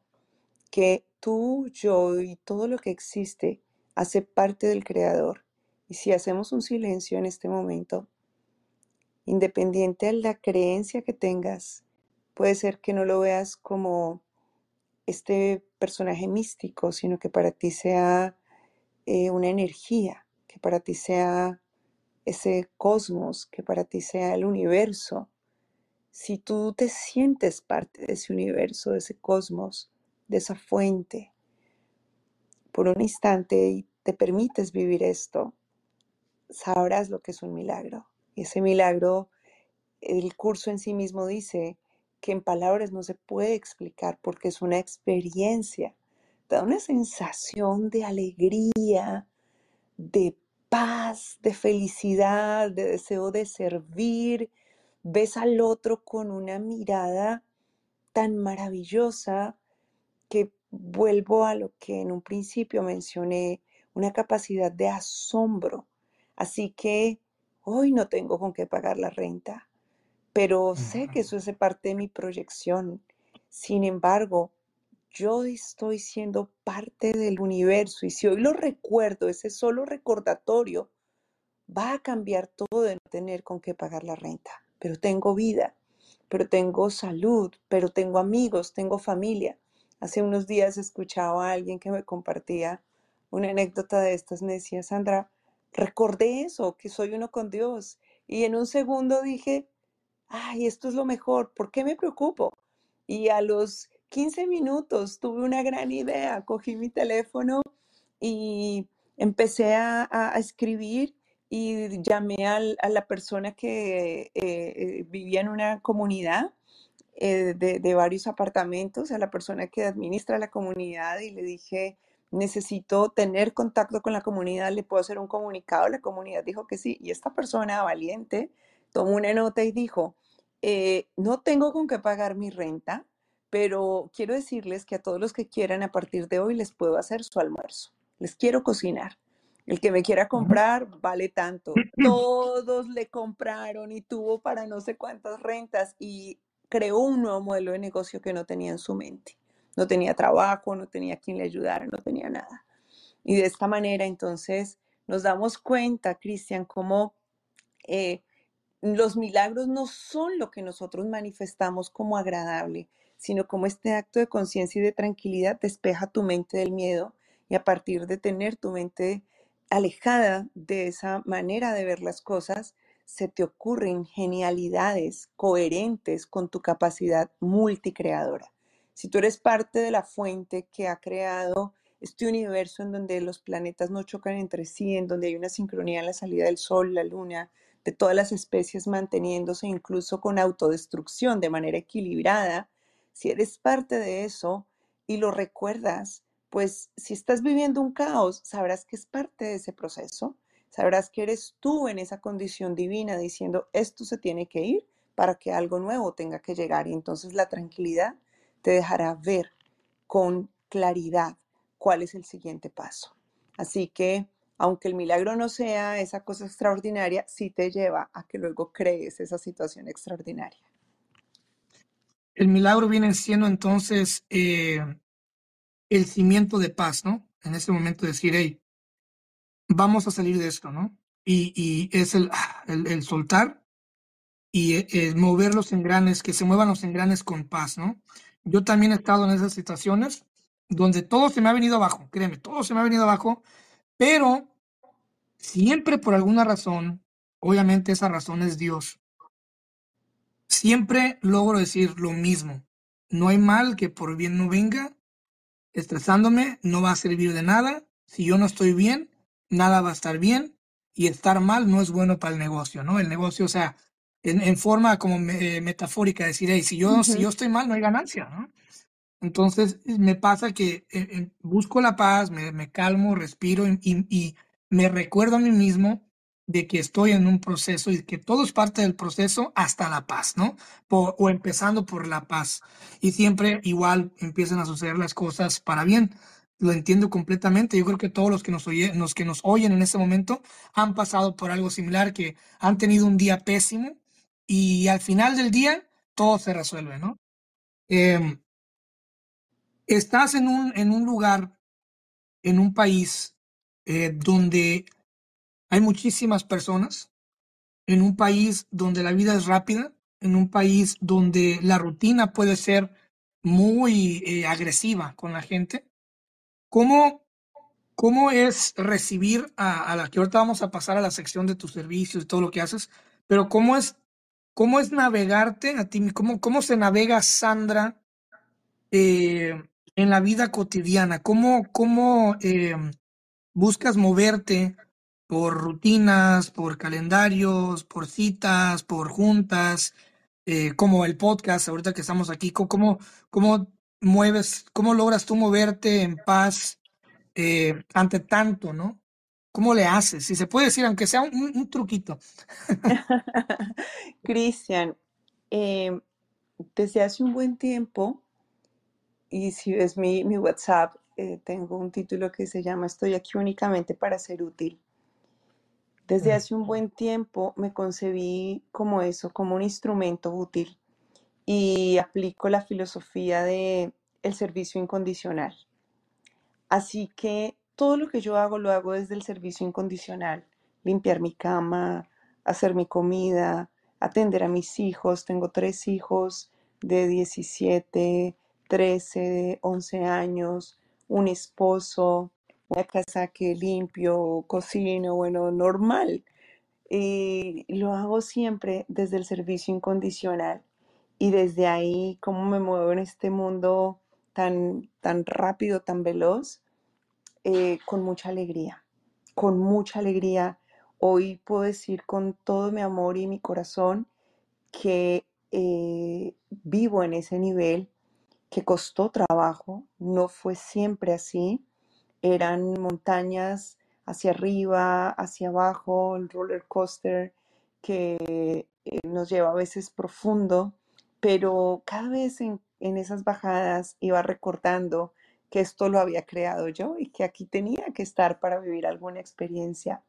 que tú, yo y todo lo que existe hace parte del creador. Y si hacemos un silencio en este momento, independiente de la creencia que tengas, puede ser que no lo veas como este personaje místico, sino que para ti sea eh, una energía que para ti sea ese cosmos, que para ti sea el universo. Si tú te sientes parte de ese universo, de ese cosmos, de esa fuente, por un instante y te permites vivir esto, sabrás lo que es un milagro. Y ese milagro, el curso en sí mismo dice que en palabras no se puede explicar porque es una experiencia. Te da una sensación de alegría, de paz, de felicidad, de deseo de servir. Ves al otro con una mirada tan maravillosa vuelvo a lo que en un principio mencioné, una capacidad de asombro. Así que hoy no tengo con qué pagar la renta, pero sé que eso es parte de mi proyección. Sin embargo, yo estoy siendo parte del universo y si hoy lo recuerdo, ese solo recordatorio va a cambiar todo de no tener con qué pagar la renta. Pero tengo vida, pero tengo salud, pero tengo amigos, tengo familia. Hace unos días escuchaba a alguien que me compartía una anécdota de estas. Me decía, Sandra, recordé eso, que soy uno con Dios. Y en un segundo dije, ay, esto es lo mejor, ¿por qué me preocupo? Y a los 15 minutos tuve una gran idea, cogí mi teléfono y empecé a, escribir y llamé al- a la persona que eh, eh, vivía en una comunidad eh, de, de varios apartamentos, a la persona que administra la comunidad y le dije, necesito tener contacto con la comunidad, le puedo hacer un comunicado, la comunidad dijo que sí, y esta persona valiente tomó una nota y dijo, eh, no tengo con qué pagar mi renta, pero quiero decirles que a todos los que quieran a partir de hoy les puedo hacer su almuerzo, les quiero cocinar. El que me quiera comprar vale tanto. (clears throat) Todos le compraron y tuvo para no sé cuántas rentas y creó un nuevo modelo de negocio que no tenía en su mente. No tenía trabajo, no tenía quien le ayudara, no tenía nada. Y de esta manera entonces nos damos cuenta, Cristian, cómo eh, los milagros no son lo que nosotros manifestamos como agradable, sino como este acto de conciencia y de tranquilidad despeja tu mente del miedo y a partir de tener tu mente alejada de esa manera de ver las cosas, se te ocurren genialidades coherentes con tu capacidad multicreadora. Si tú eres parte de la fuente que ha creado este universo en donde los planetas no chocan entre sí, en donde hay una sincronía en la salida del sol, la luna, de todas las especies manteniéndose incluso con autodestrucción de manera equilibrada, si eres parte de eso y lo recuerdas, pues si estás viviendo un caos, sabrás que es parte de ese proceso, sabrás que eres tú en esa condición divina diciendo, esto se tiene que ir para que algo nuevo tenga que llegar. Y entonces la tranquilidad te dejará ver con claridad cuál es el siguiente paso. Así que aunque el milagro no sea esa cosa extraordinaria, sí te lleva a que luego crees esa situación extraordinaria. El milagro viene siendo entonces eh, el cimiento de paz, ¿no? En ese momento decir, hey, vamos a salir de esto, ¿no? Y, y es el, ah, el, el soltar y eh, eh, mover los engranes, que se muevan los engranes con paz, ¿no? Yo también he estado en esas situaciones donde todo se me ha venido abajo, créeme, todo se me ha venido abajo, pero siempre por alguna razón, obviamente esa razón es Dios, siempre logro decir lo mismo. No hay mal que por bien no venga, estresándome no va a servir de nada. Si yo no estoy bien, nada va a estar bien y estar mal no es bueno para el negocio, ¿no? El negocio, o sea, en, en forma como me- eh, metafórica, decir, hey, si yo, si yo estoy mal, no hay ganancia, ¿no? Entonces me pasa que eh, eh, busco la paz, me, me calmo, respiro y, y- y me recuerdo a mí mismo de que estoy en un proceso y que todo es parte del proceso hasta la paz, ¿no? O empezando por la paz. Y siempre igual empiezan a suceder las cosas para bien. Lo entiendo completamente. Yo creo que todos los que nos, oye, los que nos oyen en este momento han pasado por algo similar, que han tenido un día pésimo y al final del día todo se resuelve, ¿no? Em, estás en un, en un lugar, en un país eh, donde hay muchísimas personas, en un país donde la vida es rápida, en un país donde la rutina puede ser muy eh, agresiva con la gente. ¿Cómo, ¿cómo es recibir a, a la que ahorita vamos a pasar a la sección de tus servicios y todo lo que haces, pero cómo es, cómo es navegarte a ti, cómo, cómo se navega Sandra eh, en la vida cotidiana, cómo, cómo eh, buscas moverte por rutinas, por calendarios, por citas, por juntas, eh, como el podcast, ahorita que estamos aquí, ¿cómo, cómo mueves, cómo logras tú moverte en paz eh, ante tanto, ¿no? ¿Cómo le haces? Si se puede decir, aunque sea un, un truquito. (laughs) Cristian, eh, desde hace un buen tiempo, y si ves mi, mi WhatsApp, eh, tengo un título que se llama Estoy aquí únicamente para ser útil. Desde Mm. hace un buen tiempo me concebí como eso, como un instrumento útil y aplico la filosofía de el servicio incondicional. Así que todo lo que yo hago lo hago desde el servicio incondicional. Limpiar mi cama, hacer mi comida, atender a mis hijos. Tengo tres hijos de 17, 13, 11 años, un esposo, una casa que limpio, cocino, bueno, normal. Y lo hago siempre desde el servicio incondicional. Y desde ahí, cómo me muevo en este mundo tan, tan rápido, tan veloz, eh, con mucha alegría, con mucha alegría. Hoy puedo decir con todo mi amor y mi corazón que eh, vivo en ese nivel, que costó trabajo, no fue siempre así, eran montañas hacia arriba, hacia abajo, el roller coaster que eh, nos lleva a veces profundo, pero cada vez en, en esas bajadas iba recordando que esto lo había creado yo y que aquí tenía que estar para vivir alguna experiencia,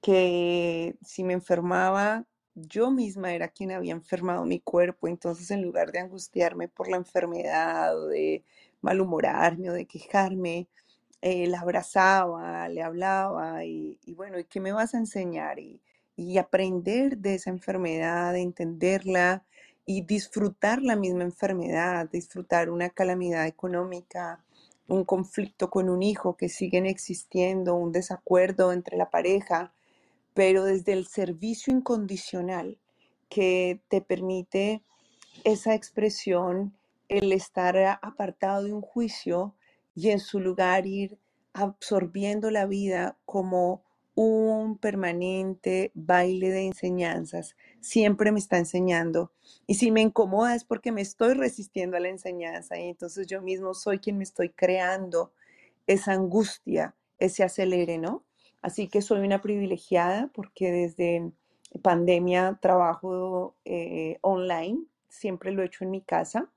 que si me enfermaba, yo misma era quien había enfermado mi cuerpo, entonces en lugar de angustiarme por la enfermedad de malhumorarme o de quejarme, eh, la abrazaba, le hablaba y, y bueno, ¿y qué me vas a enseñar? Y, y aprender de esa enfermedad, de entenderla y disfrutar la misma enfermedad, disfrutar una calamidad económica, un conflicto con un hijo que siguen existiendo, un desacuerdo entre la pareja, pero desde el servicio incondicional que te permite esa expresión, el estar apartado de un juicio y en su lugar ir absorbiendo la vida como un permanente baile de enseñanzas. Siempre me está enseñando. Y si me incomoda es porque me estoy resistiendo a la enseñanza y entonces yo mismo soy quien me estoy creando esa angustia, ese acelere, ¿no? Así que soy una privilegiada porque desde pandemia trabajo eh, online, siempre lo he hecho en mi casa.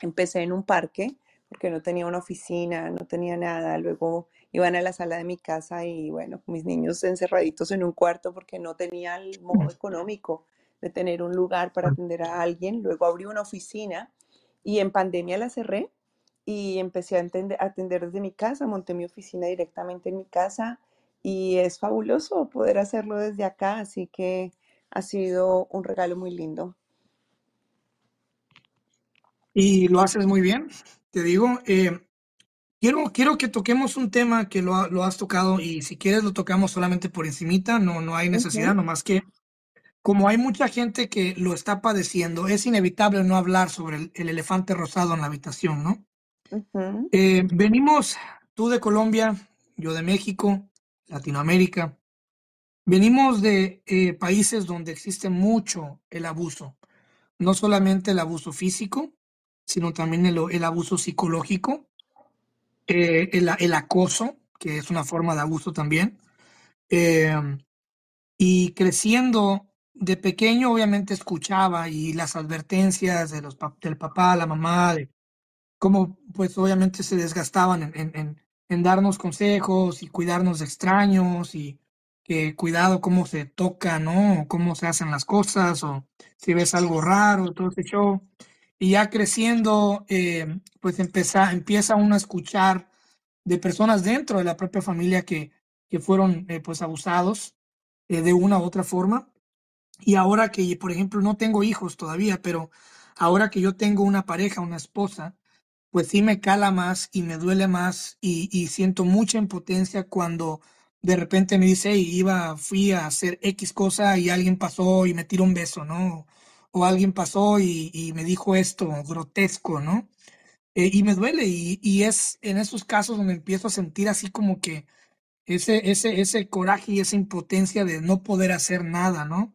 Empecé en un parque porque no tenía una oficina, no tenía nada. Luego iban a la sala de mi casa y bueno, mis niños encerraditos en un cuarto porque no tenía el modo económico de tener un lugar para atender a alguien. Luego abrí una oficina y en pandemia la cerré y empecé a atender, a atender desde mi casa, monté mi oficina directamente en mi casa y es fabuloso poder hacerlo desde acá, así que ha sido un regalo muy lindo. Y lo haces muy bien, te digo. eh, quiero, quiero que toquemos un tema que lo, lo has tocado y si quieres lo tocamos solamente por encimita, no, no hay necesidad, nomás que como hay mucha gente que lo está padeciendo, es inevitable no hablar sobre el, el elefante rosado en la habitación, ¿no? Eh, venimos, tú de Colombia, yo de México, Latinoamérica, venimos de eh, países donde existe mucho el abuso, no solamente el abuso físico, sino también el, el abuso psicológico, eh, el, el acoso, que es una forma de abuso también. Eh, y creciendo de pequeño, obviamente escuchaba y las advertencias de los, del papá, la mamá, de cómo pues obviamente se desgastaban en, en, en- en darnos consejos y cuidarnos de extraños y que cuidado cómo se toca, ¿no? O cómo se hacen las cosas o si ves algo raro, todo ese show. Y ya creciendo, eh, pues empieza, empieza uno a escuchar de personas dentro de la propia familia que, que fueron eh, pues abusados eh, de una u otra forma. Y ahora que, por ejemplo, no tengo hijos todavía, pero ahora que yo tengo una pareja, una esposa, pues sí me cala más y me duele más y, siento mucha impotencia cuando de repente me dice, "Hey, iba, fui a hacer X cosa y alguien pasó y me tiró un beso, ¿no? O alguien pasó y, y me dijo esto grotesco, ¿no? Eh, y me duele y, y es en esos casos donde empiezo a sentir así como que ese, ese, ese coraje y esa impotencia de no poder hacer nada, ¿no?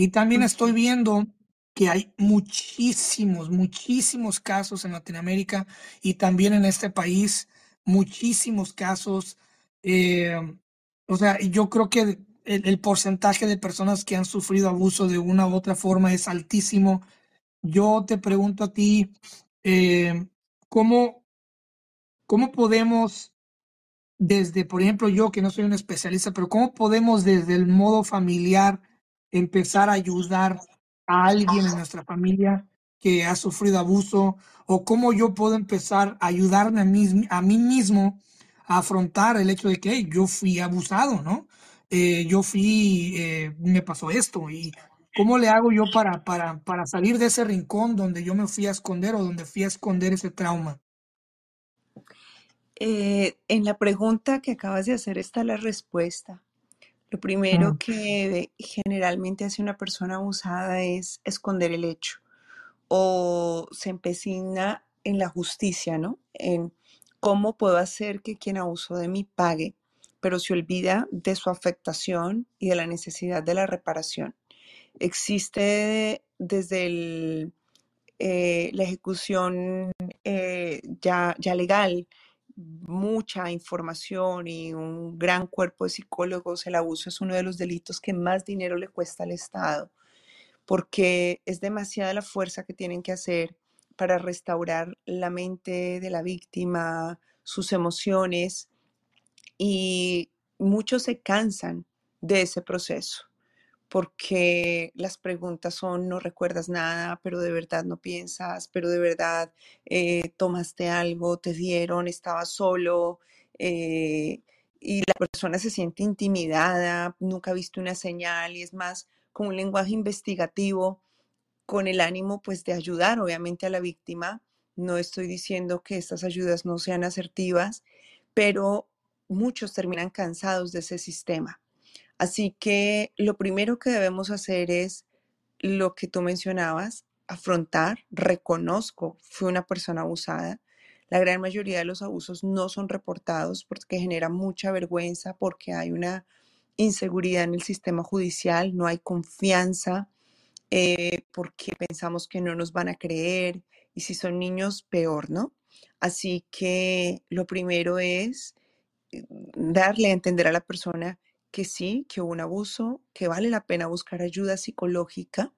Y también estoy viendo que hay muchísimos, muchísimos casos en Latinoamérica y también en este país, muchísimos casos. eh, o sea, yo creo que el, el porcentaje de personas que han sufrido abuso de una u otra forma es altísimo. Yo te pregunto a ti, eh, ¿cómo, cómo podemos desde, por ejemplo, yo que no soy un especialista, pero ¿cómo podemos desde el modo familiar empezar a ayudar a alguien en nuestra familia que ha sufrido abuso? ¿O cómo yo puedo empezar a ayudarme a mí, a mí mismo a afrontar el hecho de que "Hey, yo fui abusado, ¿no? Eh, yo fui, eh, me pasó esto y ¿cómo le hago yo para, para, para salir de ese rincón donde yo me fui a esconder o donde fui a esconder ese trauma? Eh, en la pregunta que acabas de hacer está la respuesta. Lo primero que generalmente hace una persona abusada es esconder el hecho o se empecina en la justicia, ¿no? En cómo puedo hacer que quien abusó de mí pague, pero se olvida de su afectación y de la necesidad de la reparación. Existe desde el, eh, la ejecución eh, ya, ya legal mucha información y un gran cuerpo de psicólogos, el abuso es uno de los delitos que más dinero le cuesta al Estado, porque es demasiada la fuerza que tienen que hacer para restaurar la mente de la víctima, sus emociones, y muchos se cansan de ese proceso porque las preguntas son, no recuerdas nada, pero de verdad no piensas, pero de verdad eh, tomaste algo, te dieron, estabas solo, eh, y la persona se siente intimidada, nunca visto una señal y es más con un lenguaje investigativo, con el ánimo pues de ayudar obviamente a la víctima. No estoy diciendo que estas ayudas no sean asertivas, pero muchos terminan cansados de ese sistema Así que lo primero que debemos hacer es lo que tú mencionabas, afrontar, reconozco, fui una persona abusada. La gran mayoría de los abusos no son reportados porque genera mucha vergüenza, porque hay una inseguridad en el sistema judicial, no hay confianza, eh, porque pensamos que no nos van a creer y si son niños, peor, ¿no? Así que lo primero es eh, darle a entender a la persona que sí, que hubo un abuso, que vale la pena buscar ayuda psicológica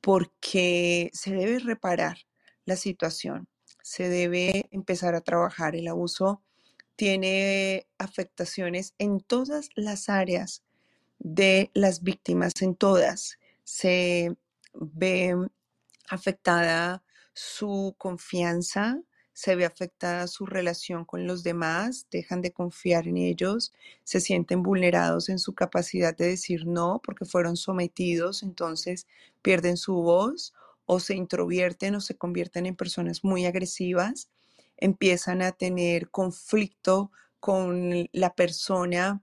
porque se debe reparar la situación, se debe empezar a trabajar. El abuso tiene afectaciones en todas las áreas de las víctimas, en todas. Se ve afectada su confianza, se ve afectada su relación con los demás, dejan de confiar en ellos, se sienten vulnerados en su capacidad de decir no porque fueron sometidos, entonces pierden su voz o se introvierten o se convierten en personas muy agresivas, empiezan a tener conflicto con la persona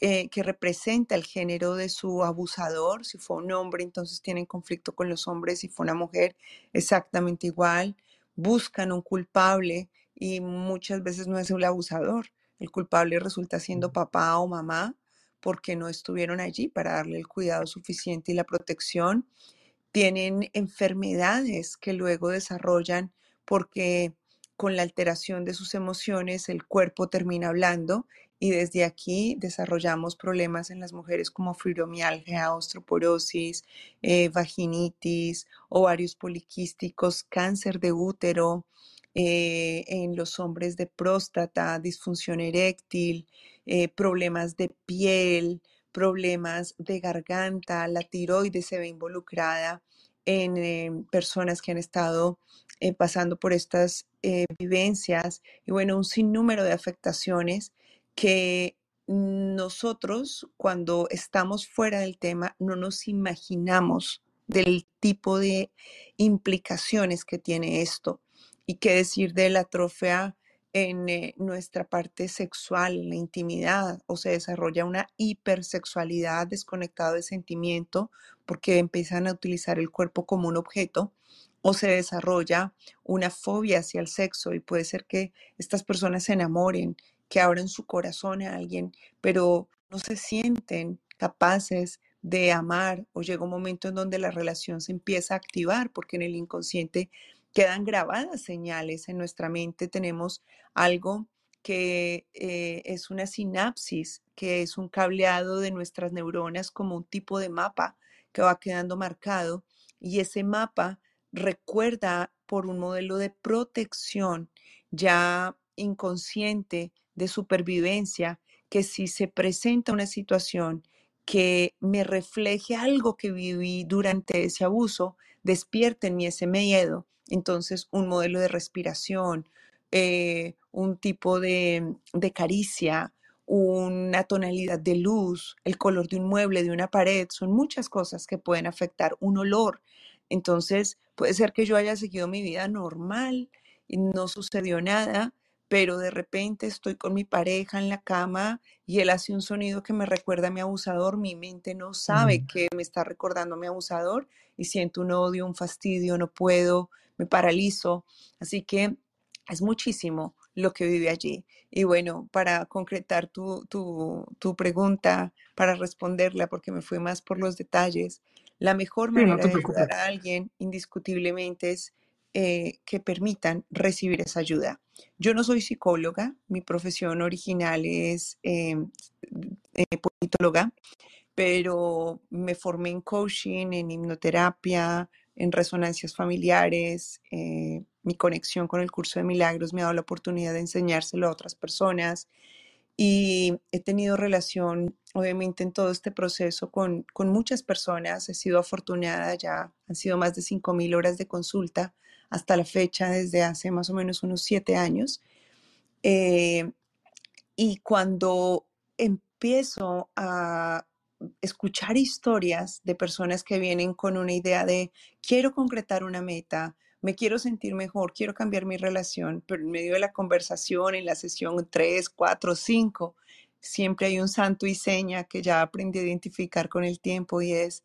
que representa el género de su abusador. Si fue un hombre, entonces tienen conflicto con los hombres. Si fue una mujer, exactamente igual. Buscan un culpable y muchas veces no es el abusador. El culpable resulta siendo papá o mamá porque no estuvieron allí para darle el cuidado suficiente y la protección tienen enfermedades que luego desarrollan porque con la alteración de sus emociones el cuerpo termina hablando y desde aquí desarrollamos problemas en las mujeres como fibromialgia, osteoporosis, eh, vaginitis, ovarios poliquísticos, cáncer de útero, eh, en los hombres de próstata, disfunción eréctil, eh, problemas de piel, problemas de garganta, la tiroides se ve involucrada en eh, personas que han estado pasando por estas vivencias y bueno, un sinnúmero de afectaciones que nosotros cuando estamos fuera del tema no nos imaginamos del tipo de implicaciones que tiene esto. y qué decir de la atrofia en eh, nuestra parte sexual, la intimidad, o se desarrolla una hipersexualidad desconectada de sentimiento porque empiezan a utilizar el cuerpo como un objeto, o se desarrolla una fobia hacia el sexo y puede ser que estas personas se enamoren, que abran su corazón a alguien, pero no se sienten capaces de amar o llega un momento en donde la relación se empieza a activar porque en el inconsciente quedan grabadas señales en nuestra mente, tenemos algo que eh, es una sinapsis, que es un cableado de nuestras neuronas como un tipo de mapa que va quedando marcado y ese mapa recuerda por un modelo de protección ya inconsciente de supervivencia que si se presenta una situación que me refleje algo que viví durante ese abuso, despierte en mí ese miedo entonces, un modelo de respiración, eh, un tipo de, de caricia, una tonalidad de luz, el color de un mueble, de una pared, son muchas cosas que pueden afectar un olor. Entonces, puede ser que yo haya seguido mi vida normal y no sucedió nada, pero de repente estoy con mi pareja en la cama y él hace un sonido que me recuerda a mi abusador, mi mente no sabe Mm. que me está recordando a mi abusador y siento un odio, un fastidio, no puedo, me paralizo. Así que es muchísimo lo que vive allí. Y bueno, para concretar tu, tu, tu pregunta, para responderla, porque me fui más por los detalles, la mejor Sí, no manera de ayudar a alguien indiscutiblemente es eh, que permitan recibir esa ayuda. Yo no soy psicóloga, mi profesión original es eh, eh, politóloga, pero me formé en coaching, en hipnoterapia, en resonancias familiares. eh, mi conexión con el curso de milagros me ha dado la oportunidad de enseñárselo a otras personas y he tenido relación, obviamente, en todo este proceso con, con muchas personas. He sido afortunada, ya han sido más de 5.000 horas de consulta hasta la fecha, desde hace más o menos unos siete años. Eh, y cuando empiezo a escuchar historias de personas que vienen con una idea de quiero concretar una meta, me quiero sentir mejor, quiero cambiar mi relación, pero en medio de la conversación, en la sesión 3, 4, 5, siempre hay un santo y seña que ya aprendí a identificar con el tiempo y es,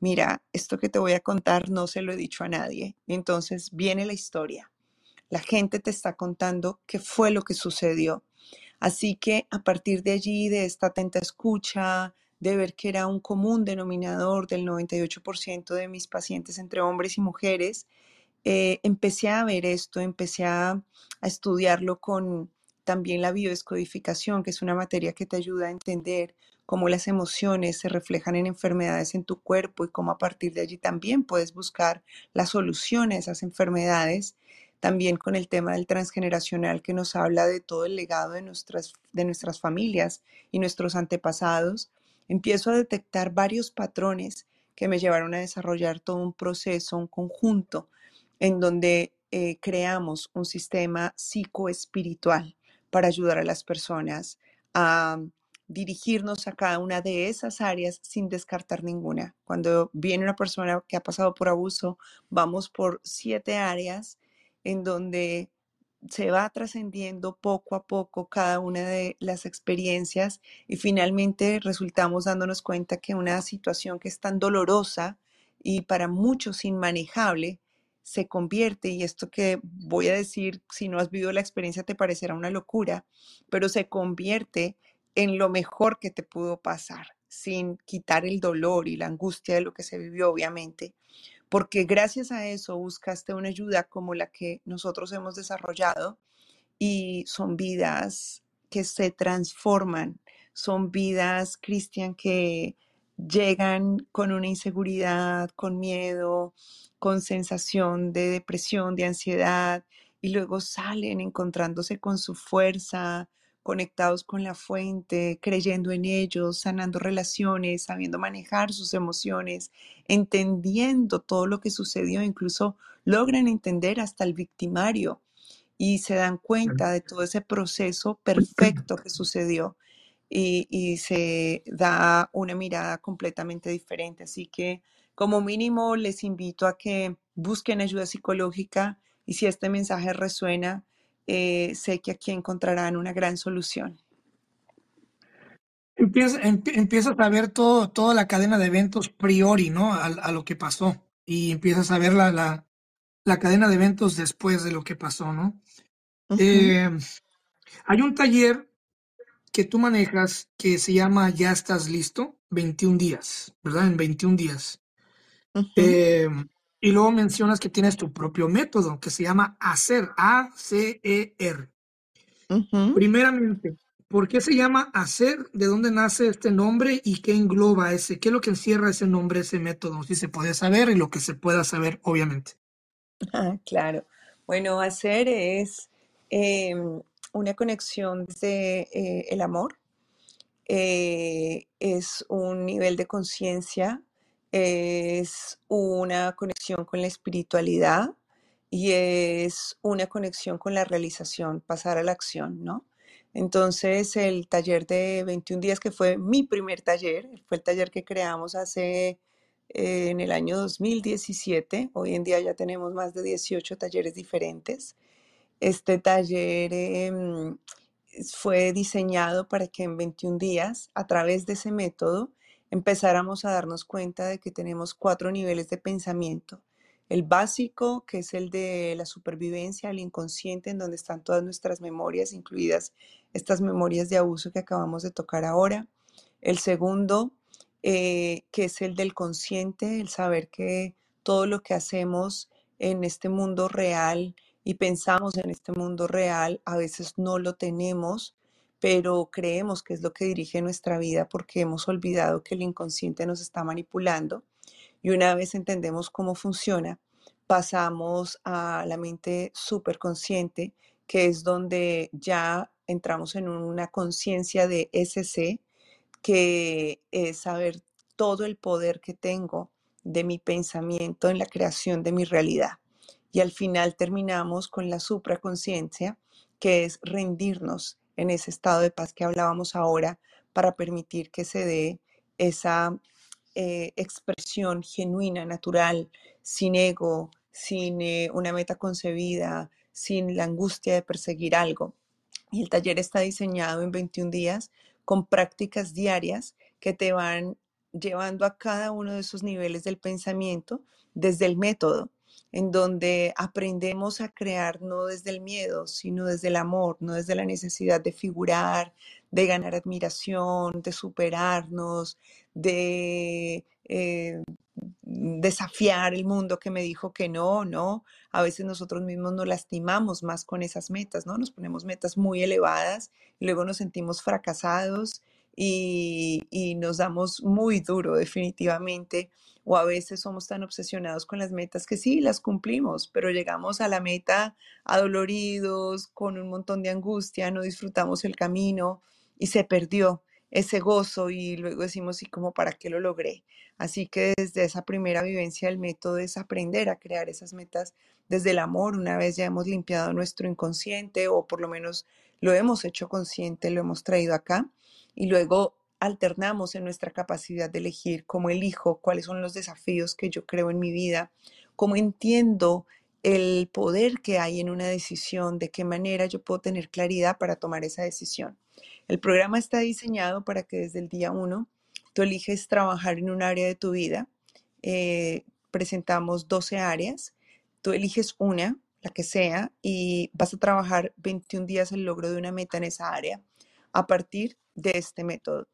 mira, esto que te voy a contar no se lo he dicho a nadie. Entonces viene la historia. La gente te está contando qué fue lo que sucedió Así que a partir de allí, de esta atenta escucha, de ver que era un común denominador del 98% de mis pacientes entre hombres y mujeres, eh, empecé a ver esto, empecé a, a estudiarlo con también la biodescodificación, que es una materia que te ayuda a entender cómo las emociones se reflejan en enfermedades en tu cuerpo y cómo a partir de allí también puedes buscar la solución a esas enfermedades. También con el tema del transgeneracional que nos habla de todo el legado de nuestras, de nuestras familias y nuestros antepasados, empiezo a detectar varios patrones que me llevaron a desarrollar todo un proceso, un conjunto en donde eh, creamos un sistema psicoespiritual para ayudar a las personas a dirigirnos a cada una de esas áreas sin descartar ninguna. Cuando viene una persona que ha pasado por abuso, vamos por siete áreas en donde se va trascendiendo poco a poco cada una de las experiencias y finalmente resultamos dándonos cuenta que una situación que es tan dolorosa y para muchos inmanejable se convierte, y esto que voy a decir, si no has vivido la experiencia te parecerá una locura, pero se convierte en lo mejor que te pudo pasar, sin quitar el dolor y la angustia de lo que se vivió, obviamente porque gracias a eso buscaste una ayuda como la que nosotros hemos desarrollado y son vidas que se transforman, son vidas, Cristian, que llegan con una inseguridad, con miedo, con sensación de depresión, de ansiedad, y luego salen encontrándose con su fuerza, conectados con la fuente, creyendo en ellos, sanando relaciones, sabiendo manejar sus emociones, entendiendo todo lo que sucedió, incluso logran entender hasta el victimario y se dan cuenta de todo ese proceso perfecto que sucedió y, y se da una mirada completamente diferente. Así que como mínimo les invito a que busquen ayuda psicológica y si este mensaje resuena, eh, sé que aquí encontrarán una gran solución. Empiezas, empiezas a ver todo, toda la cadena de eventos priori, ¿no? A, a lo que pasó. Y empiezas a ver la, la, la, cadena de eventos después de lo que pasó, ¿no? Uh -huh. eh, hay un taller que tú manejas que se llama Ya estás listo, 21 días, ¿verdad? En 21 días. Uh -huh. eh, y luego mencionas que tienes tu propio método que se llama hacer, A-C-E-R. Uh -huh. Primeramente, ¿por qué se llama hacer? ¿De dónde nace este nombre y qué engloba ese? ¿Qué es lo que encierra ese nombre, ese método? Si se puede saber y lo que se pueda saber, obviamente. Ah, claro. Bueno, hacer es eh, una conexión desde eh, el amor. Eh, es un nivel de conciencia es una conexión con la espiritualidad y es una conexión con la realización, pasar a la acción, ¿no? Entonces, el taller de 21 días, que fue mi primer taller, fue el taller que creamos hace eh, en el año 2017. Hoy en día ya tenemos más de 18 talleres diferentes. Este taller eh, fue diseñado para que en 21 días, a través de ese método, empezáramos a darnos cuenta de que tenemos cuatro niveles de pensamiento. El básico, que es el de la supervivencia, el inconsciente, en donde están todas nuestras memorias, incluidas estas memorias de abuso que acabamos de tocar ahora. El segundo, eh, que es el del consciente, el saber que todo lo que hacemos en este mundo real y pensamos en este mundo real, a veces no lo tenemos pero creemos que es lo que dirige nuestra vida porque hemos olvidado que el inconsciente nos está manipulando. Y una vez entendemos cómo funciona, pasamos a la mente superconsciente, que es donde ya entramos en una conciencia de SC, que es saber todo el poder que tengo de mi pensamiento en la creación de mi realidad. Y al final terminamos con la supraconciencia, que es rendirnos en ese estado de paz que hablábamos ahora para permitir que se dé esa eh, expresión genuina, natural, sin ego, sin eh, una meta concebida, sin la angustia de perseguir algo. Y el taller está diseñado en 21 días con prácticas diarias que te van llevando a cada uno de esos niveles del pensamiento desde el método en donde aprendemos a crear no desde el miedo, sino desde el amor, no desde la necesidad de figurar, de ganar admiración, de superarnos, de eh, desafiar el mundo que me dijo que no, no. A veces nosotros mismos nos lastimamos más con esas metas, ¿no? Nos ponemos metas muy elevadas y luego nos sentimos fracasados y, nos damos muy duro definitivamente o a veces somos tan obsesionados con las metas que sí, las cumplimos, pero llegamos a la meta adoloridos, con un montón de angustia, no disfrutamos el camino y se perdió ese gozo y luego decimos, ¿y cómo para qué lo logré? Así que desde esa primera vivencia el método es aprender a crear esas metas desde el amor, una vez ya hemos limpiado nuestro inconsciente o por lo menos lo hemos hecho consciente, lo hemos traído acá y luego alternamos en nuestra capacidad de elegir cómo elijo, cuáles son los desafíos que yo creo en mi vida, cómo entiendo el poder que hay en una decisión, de qué manera yo puedo tener claridad para tomar esa decisión. El programa está diseñado para que desde el día uno tú eliges trabajar en un área de tu vida. Eh, presentamos 12 áreas, tú eliges una, la que sea, y vas a trabajar 21 días el logro de una meta en esa área a partir de este método.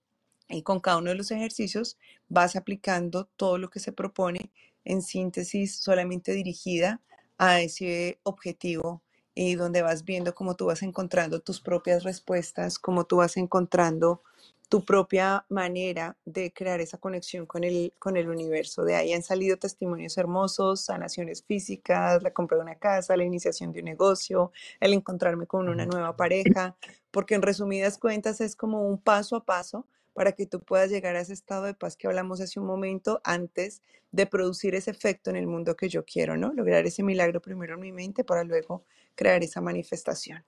Y con cada uno de los ejercicios vas aplicando todo lo que se propone en síntesis solamente dirigida a ese objetivo y donde vas viendo cómo tú vas encontrando tus propias respuestas, cómo tú vas encontrando tu propia manera de crear esa conexión con el, con el universo. De ahí han salido testimonios hermosos, sanaciones físicas, la compra de una casa, la iniciación de un negocio, el encontrarme con una nueva pareja, porque en resumidas cuentas es como un paso a paso para que tú puedas llegar a ese estado de paz que hablamos hace un momento antes de producir ese efecto en el mundo que yo quiero, ¿no? Lograr ese milagro primero en mi mente para luego crear esa manifestación.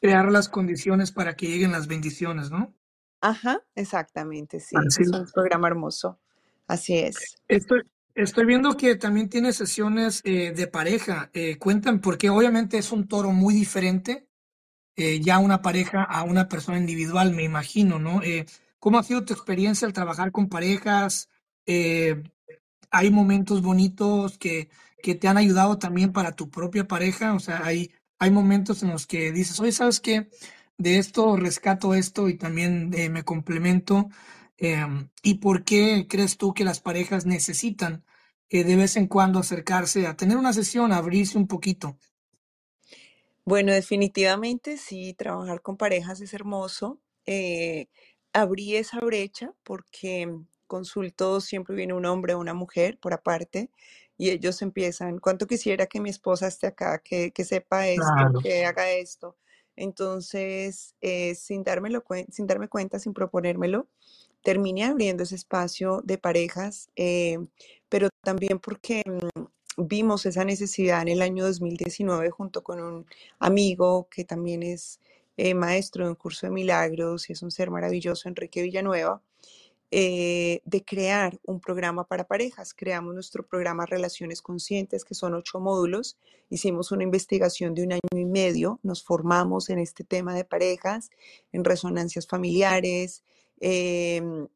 Crear las condiciones para que lleguen las bendiciones, ¿no? Ajá, exactamente, sí. Es un programa hermoso. Así es. Estoy, Estoy viendo que también tiene sesiones eh, de pareja. Eh, cuentan, porque obviamente es un toro muy diferente, eh, ya una pareja a una persona individual, me imagino, ¿no? Eh, ¿cómo ha sido tu experiencia al trabajar con parejas? Eh, ¿hay momentos bonitos que, que te han ayudado también para tu propia pareja? O sea, hay, hay momentos en los que dices, oye, ¿sabes qué? De esto rescato esto y también me complemento. Em, ¿y por qué crees tú que las parejas necesitan de vez en cuando acercarse a tener una sesión, abrirse un poquito? Bueno, definitivamente sí, trabajar con parejas es hermoso. Eh, abrí esa brecha porque consulto, siempre viene un hombre o una mujer por aparte y ellos empiezan, ¿cuánto quisiera que mi esposa esté acá, que, que sepa esto, Claro, que haga esto? Entonces, eh, sin dármelo sin darme cuenta, sin proponérmelo, terminé abriendo ese espacio de parejas, eh, pero también porque mm, vimos esa necesidad en el año 2019 junto con un amigo que también es eh, maestro de un curso de milagros y es un ser maravilloso, Enrique Villanueva, eh, de crear un programa para parejas. Creamos nuestro programa Relaciones Conscientes, que son ocho módulos. Hicimos una investigación de un año y medio, nos formamos en este tema de parejas, en resonancias familiares, em,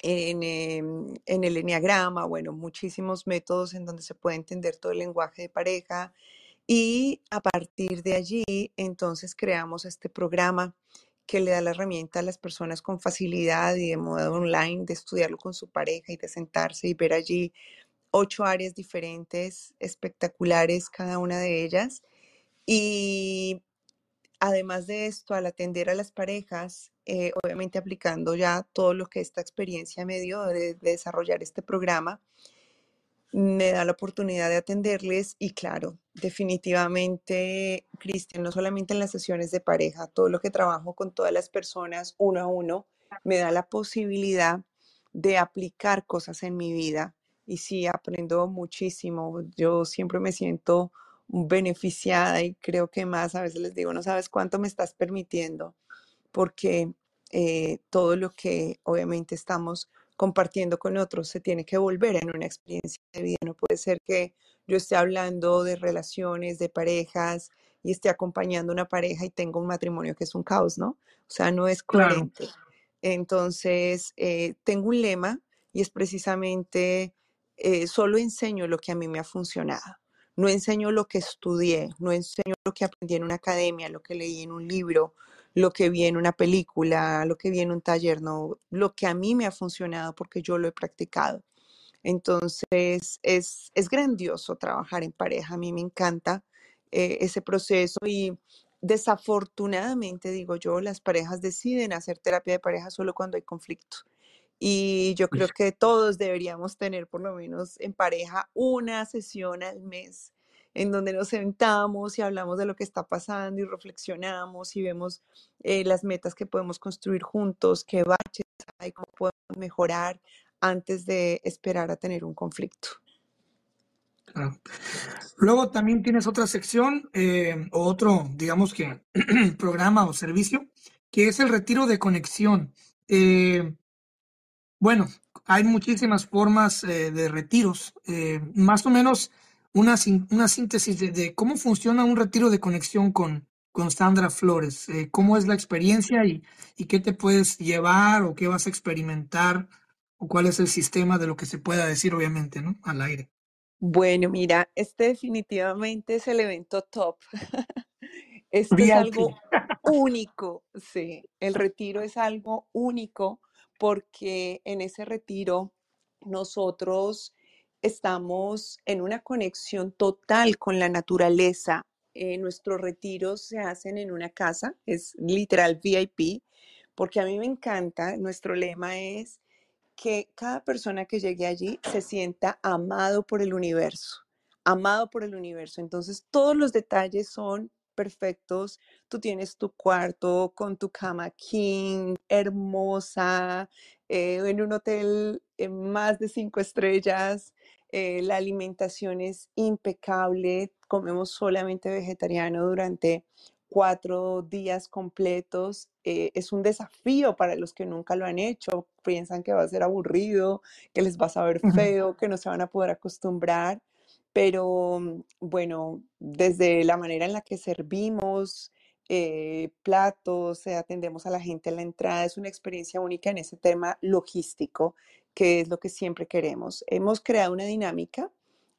en, em, en el enneagrama, bueno, muchísimos métodos en donde se puede entender todo el lenguaje de pareja. Y a partir de allí, entonces creamos este programa que le da la herramienta a las personas con facilidad y de modo online de estudiarlo con su pareja y de sentarse y ver allí ocho áreas diferentes, espectaculares cada una de ellas. Y además de esto, al atender a las parejas, eh, obviamente aplicando ya todo lo que esta experiencia me dio de, de desarrollar este programa, me da la oportunidad de atenderles y claro, definitivamente, Cristian, no solamente en las sesiones de pareja, todo lo que trabajo con todas las personas uno a uno, me da la posibilidad de aplicar cosas en mi vida y sí, aprendo muchísimo. Yo siempre me siento beneficiada y creo que más, a veces les digo, no sabes cuánto me estás permitiendo porque eh, todo lo que obviamente estamos compartiendo con otros se tiene que volver en una experiencia de vida. No puede ser que yo esté hablando de relaciones, de parejas y esté acompañando una pareja y tenga un matrimonio que es un caos, ¿no? O sea, no es claro, coherente. Entonces, eh, tengo un lema y es precisamente, eh, solo enseño lo que a mí me ha funcionado. No enseño lo que estudié, no enseño lo que aprendí en una academia, lo que leí en un libro, lo que vi en una película, lo que vi en un taller, no, lo que a mí me ha funcionado porque yo lo he practicado. Entonces, es, es grandioso trabajar en pareja, a mí me encanta eh, ese proceso y desafortunadamente, digo yo, las parejas deciden hacer terapia de pareja solo cuando hay conflicto. Y yo creo que todos deberíamos tener por lo menos en pareja una sesión al mes en donde nos sentamos y hablamos de lo que está pasando y reflexionamos y vemos eh, las metas que podemos construir juntos, qué baches hay, cómo podemos mejorar antes de esperar a tener un conflicto. claro. Luego también tienes otra sección eh, o otro, digamos que, (clears throat) programa o servicio, que es el retiro de conexión. Eh, bueno, hay muchísimas formas eh, de retiros. eh, más o menos una, una síntesis de, de cómo funciona un retiro de conexión con, con Sandra Flores. eh, cómo es la experiencia y, y qué te puedes llevar o qué vas a experimentar o cuál es el sistema de lo que se pueda decir, obviamente, ¿no? Al aire. Bueno, mira, este definitivamente es el evento top. (laughs) Esto es algo único, sí. El retiro es algo único porque en ese retiro nosotros estamos en una conexión total con la naturaleza. Eh, nuestros retiros se hacen en una casa, es literal VIP, porque a mí me encanta, nuestro lema es que cada persona que llegue allí se sienta amado por el universo, amado por el universo. Entonces, todos los detalles son perfectos. Tú tienes tu cuarto con tu cama king, hermosa, eh, en un hotel eh, más de cinco estrellas. eh, la alimentación es impecable. Comemos solamente vegetariano durante cuatro días completos. Eh, es un desafío para los que nunca lo han hecho. Piensan que va a ser aburrido, que les va a saber feo, que no se van a poder acostumbrar. Pero mm, bueno, desde la manera en la que servimos, eh, platos, eh, atendemos a la gente en la entrada, es una experiencia única en ese tema logístico, que es lo que siempre queremos. Hemos creado una dinámica.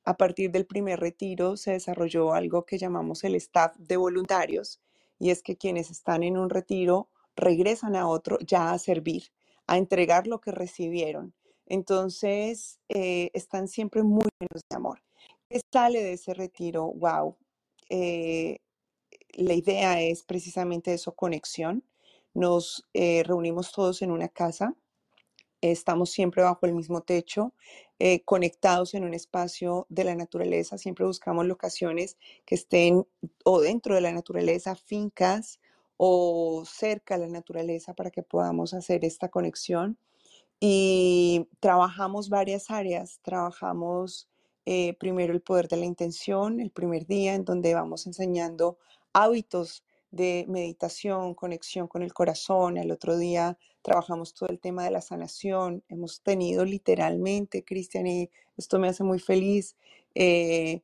A partir del primer retiro se desarrolló algo que llamamos el staff de voluntarios, y es que quienes están en un retiro regresan a otro ya a servir, a entregar lo que recibieron. Entonces, eh, están siempre muy llenos de amor. ¿Qué sale de ese retiro? ¡Wow! la idea es precisamente eso, conexión. Nos eh, reunimos todos en una casa, estamos siempre bajo el mismo techo, eh, conectados en un espacio de la naturaleza. Siempre buscamos locaciones que estén o dentro de la naturaleza, fincas o cerca de la naturaleza para que podamos hacer esta conexión. Y trabajamos varias áreas, trabajamos eh, primero el poder de la intención, el primer día en donde vamos enseñando hábitos de meditación, conexión con el corazón. El otro día trabajamos todo el tema de la sanación. Hemos tenido literalmente, Cristian, y esto me hace muy feliz, eh,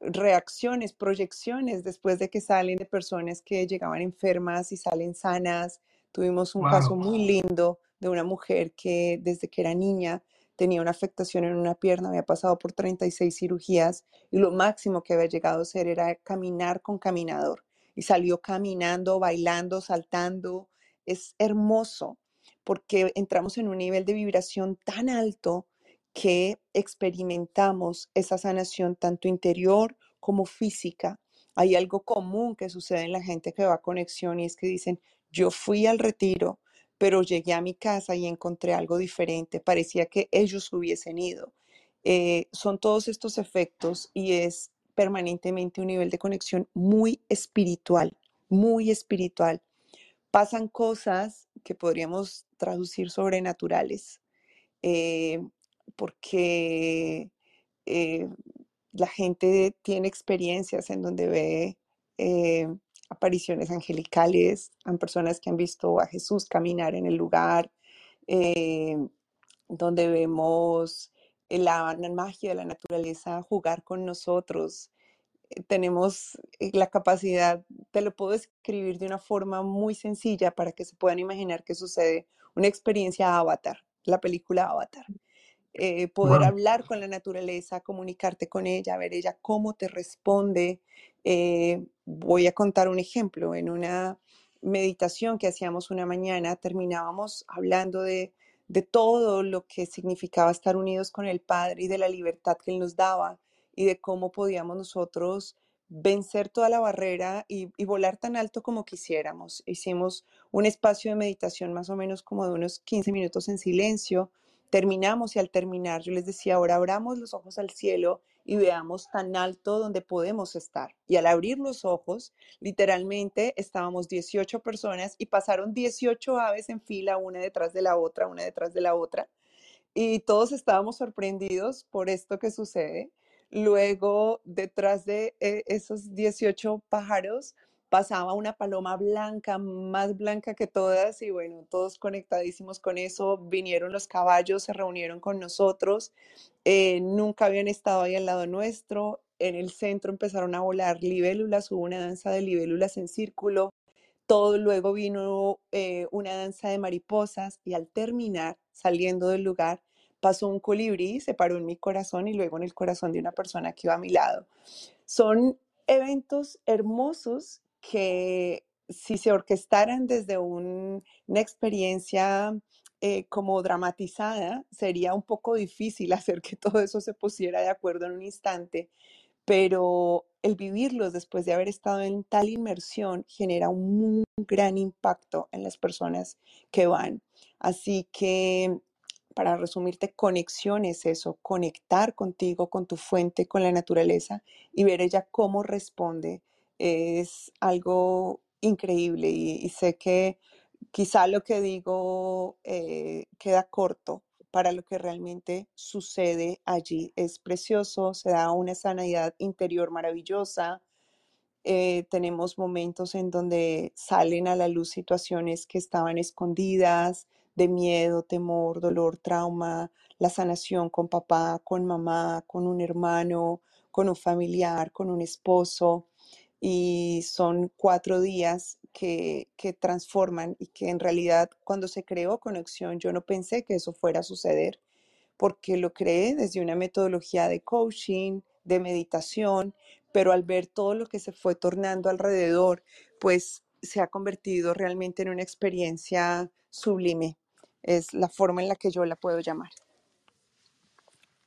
reacciones, proyecciones después de que salen de personas que llegaban enfermas y salen sanas. Tuvimos un caso muy lindo de una mujer que desde que era niña tenía una afectación en una pierna, había pasado por 36 cirugías y lo máximo que había llegado a ser era caminar con caminador. Y salió caminando, bailando, saltando. Es hermoso porque entramos en un nivel de vibración tan alto que experimentamos esa sanación tanto interior como física. Hay algo común que sucede en la gente que va a conexión y es que dicen, yo fui al retiro, pero llegué a mi casa y encontré algo diferente, parecía que ellos hubiesen ido. Eh, son todos estos efectos y es permanentemente un nivel de conexión muy espiritual, muy espiritual. Pasan cosas que podríamos traducir sobrenaturales, eh, porque eh, la gente tiene experiencias en donde ve apariciones angelicales, a personas que han visto a Jesús caminar en el lugar, eh, donde vemos la, magia de la naturaleza jugar con nosotros. Eh, tenemos eh, la capacidad, te lo puedo escribir de una forma muy sencilla para que se puedan imaginar qué sucede, una experiencia Avatar, la película Avatar. Poder hablar con la naturaleza, comunicarte con ella, ver ella cómo te responde, eh, voy a contar un ejemplo. En una meditación que hacíamos una mañana, terminábamos hablando de, todo lo que significaba estar unidos con el Padre y de la libertad que Él nos daba y de cómo podíamos nosotros vencer toda la barrera y, y, volar tan alto como quisiéramos. Hicimos un espacio de meditación más o menos como de unos 15 minutos en silencio. Terminamos y al terminar yo les decía, ahora abramos los ojos al cielo y veamos tan alto donde podemos estar. Y al abrir los ojos, literalmente estábamos 18 personas y pasaron 18 aves en fila, una detrás de la otra, una detrás de la otra. Y todos estábamos sorprendidos por esto que sucede. Luego, detrás de eh, esos 18 pájaros, pasaba una paloma blanca, más blanca que todas, y bueno, todos conectadísimos con eso. Vinieron los caballos, se reunieron con nosotros, eh, nunca habían estado ahí al lado nuestro. En el centro empezaron a volar libélulas, hubo una danza de libélulas en círculo. Todo luego vino eh, una danza de mariposas y al terminar, saliendo del lugar, pasó un colibrí, se paró en mi corazón y luego en el corazón de una persona que iba a mi lado. Son eventos hermosos que si se orquestaran desde una experiencia eh, como dramatizada, sería un poco difícil (laughs) hacer que todo eso se pusiera de acuerdo en un instante, pero el vivirlos después de haber estado en tal inmersión genera un gran impacto en las personas que van. Así que, para resumirte, conexión es eso, conectar contigo, con tu fuente, con la naturaleza y ver ella cómo responde es algo increíble y, sé que quizá lo que digo eh, queda corto para lo que realmente sucede allí. Es precioso, se da una sanidad interior maravillosa. eh, tenemos momentos en donde salen a la luz situaciones que estaban escondidas, de miedo, temor, dolor, trauma, la sanación con papá, con mamá, con un hermano, con un familiar, con un esposo. Y son cuatro días que, que transforman y que en realidad cuando se creó Conexión yo no pensé que eso fuera a suceder porque lo creé desde una metodología de coaching, de meditación, pero al ver todo lo que se fue tornando alrededor, pues se ha convertido realmente en una experiencia sublime. Es la forma en la que yo la puedo llamar.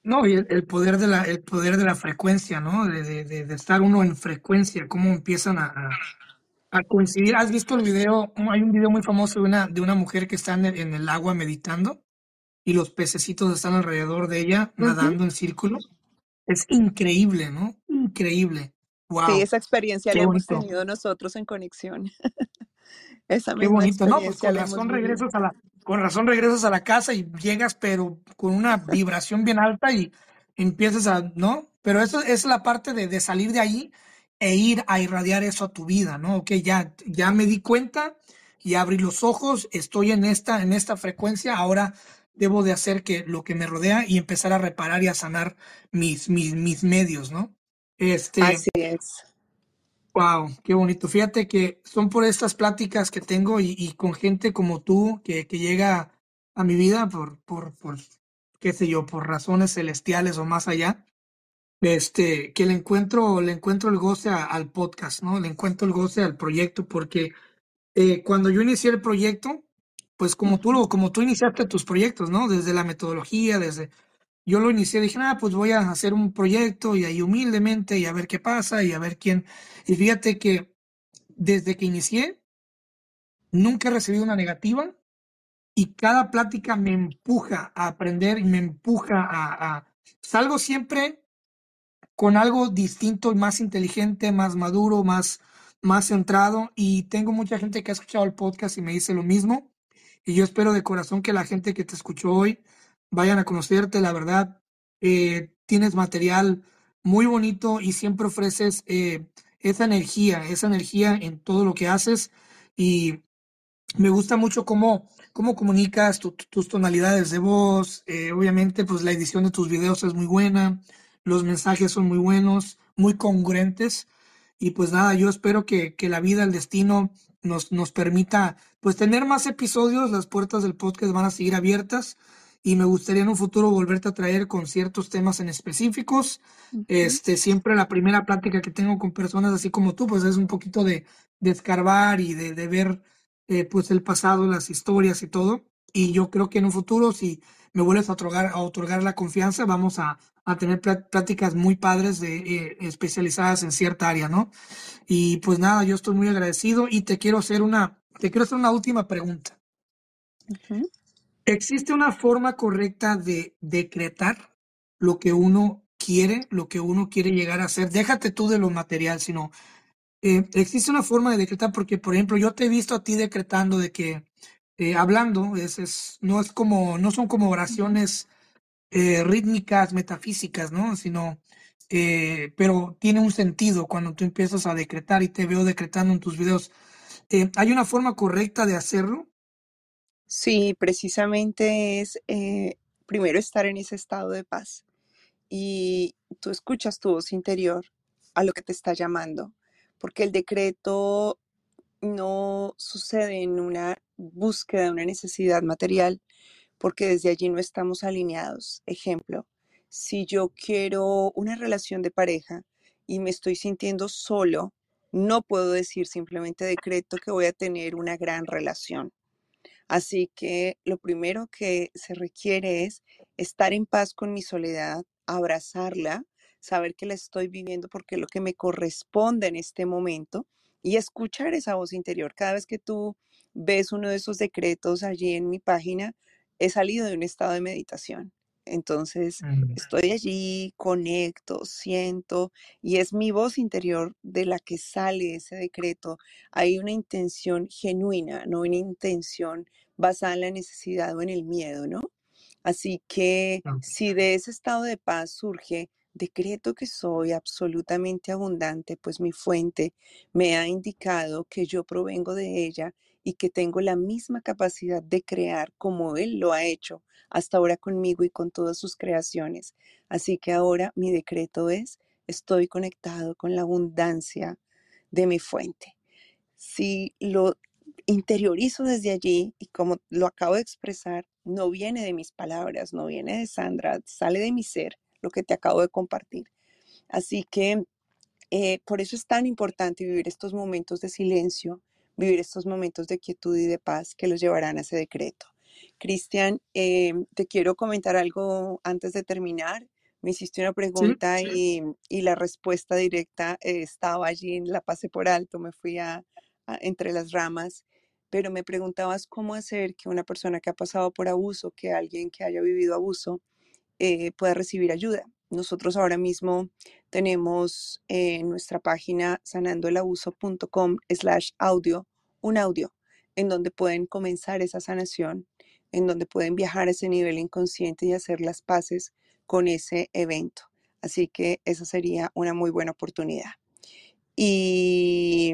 No, y el, el poder de la, el poder de la frecuencia, ¿no? De, de, de, de estar uno en frecuencia, cómo empiezan a, a, coincidir. ¿Has visto el video? Hay un video muy famoso de una, de una mujer que está en el, en el agua meditando y los pececitos están alrededor de ella, nadando en círculos. Es increíble, ¿no? Increíble. Sí, Wow, esa experiencia la hemos tenido nosotros en conexión. (laughs) Esa Qué misma bonito, no, pues con razón regresas a la, con razón regresas a la casa y llegas, pero con una vibración bien alta y empiezas a, ¿no? Pero eso es la parte de, de salir de ahí e ir a irradiar eso a tu vida, ¿no? Ok, ya, ya me di cuenta y abrí los ojos, estoy en esta, en esta frecuencia, ahora debo de hacer que lo que me rodea y empezar a reparar y a sanar mis, mis, mis medios, ¿no? Este, Así es. Wow, qué bonito. Fíjate que son por estas pláticas que tengo y, con gente como tú que, llega a mi vida por, por, por, qué sé yo, por razones celestiales o más allá, este, que le encuentro, le encuentro el goce al podcast, ¿no? Le encuentro el goce al proyecto porque eh, cuando yo inicié el proyecto, pues como tú, como tú iniciaste tus proyectos, ¿no? Desde la metodología, desde, yo lo inicié, dije, ah, pues voy a hacer un proyecto y ahí humildemente y a ver qué pasa y a ver quién. Y fíjate que desde que inicié, nunca he recibido una negativa y cada plática me empuja a aprender y me empuja a, a- salgo siempre con algo distinto y más inteligente, más maduro, más, más centrado y tengo mucha gente que ha escuchado el podcast y me dice lo mismo y yo espero de corazón que la gente que te escuchó hoy vayan a conocerte, la verdad, eh, tienes material muy bonito y siempre ofreces eh, esa energía, esa energía en todo lo que haces y me gusta mucho cómo, cómo comunicas tu- tu- tus tonalidades de voz. eh, obviamente, pues la edición de tus videos es muy buena. Los mensajes son muy buenos, muy congruentes. Y pues nada, yo espero que, que la vida, el destino nos, nos permita pues tener más episodios. Las puertas del podcast van a seguir abiertas. Y me gustaría en un futuro volverte a traer con ciertos temas en específicos. Ujú. Este, siempre la primera plática que tengo con personas así como tú, pues es un poquito de, de escarbar y de, de ver eh, pues el pasado, las historias y todo. Y yo creo que en un futuro, si me vuelves a otorgar, a otorgar la confianza, vamos a, a tener plá- pláticas muy padres de, eh, especializadas en cierta área, ¿no? Y pues nada, yo estoy muy agradecido y te quiero hacer una, te quiero hacer una última pregunta. Ujú. ¿Existe una forma correcta de decretar lo que uno quiere, lo que uno quiere llegar a hacer? Déjate tú de lo material, sino eh, existe una forma de decretar, porque por ejemplo, yo te he visto a ti decretando de que eh, hablando es, es, no es como, no son como oraciones eh, rítmicas, metafísicas, ¿no? Sino, pero tiene un sentido cuando tú empiezas a decretar y te veo decretando en tus videos. ¿hay una forma correcta de hacerlo? Sí, precisamente es eh, primero estar en ese estado de paz y tú escuchas tu voz interior a lo que te está llamando, porque el decreto no sucede en una búsqueda de una necesidad material, porque desde allí no estamos alineados. Ejemplo, si yo quiero una relación de pareja y me estoy sintiendo solo, no puedo decir simplemente decreto que voy a tener una gran relación. Así que lo primero que se requiere es estar en paz con mi soledad, abrazarla, saber que la estoy viviendo porque es lo que me corresponde en este momento y escuchar esa voz interior. Cada vez que tú ves uno de esos decretos allí en mi página, he salido de un estado de meditación. Entonces, Mm, estoy allí, conecto, siento, y es mi voz interior de la que sale ese decreto. Hay una intención genuina, no una intención basada en la necesidad o en el miedo, ¿no? Así que si de ese estado de paz surge Decreto que soy absolutamente abundante, pues mi fuente me ha indicado que yo provengo de ella y que tengo la misma capacidad de crear como Él lo ha hecho hasta ahora conmigo y con todas sus creaciones. Así que ahora mi decreto es, estoy conectado con la abundancia de mi fuente. Si lo interiorizo desde allí y como lo acabo de expresar, no viene de mis palabras, no viene de Sandra, sale de mi ser, lo que te acabo de compartir. Así que eh, por eso es tan importante vivir estos momentos de silencio, vivir estos momentos de quietud y de paz que los llevarán a ese decreto. Cristian, eh, te quiero comentar algo antes de terminar. Me hiciste una pregunta Y, y, la respuesta directa eh, estaba allí, la pasé por alto, me fui a, entre las ramas, pero me preguntabas cómo hacer que una persona que ha pasado por abuso, que alguien que haya vivido abuso, eh, pueda recibir ayuda. Nosotros ahora mismo tenemos en nuestra página sanandoelabuso.com slash audio un audio en donde pueden comenzar esa sanación, en donde pueden viajar a ese nivel inconsciente y hacer las paces con ese evento. Así que esa sería una muy buena oportunidad. Y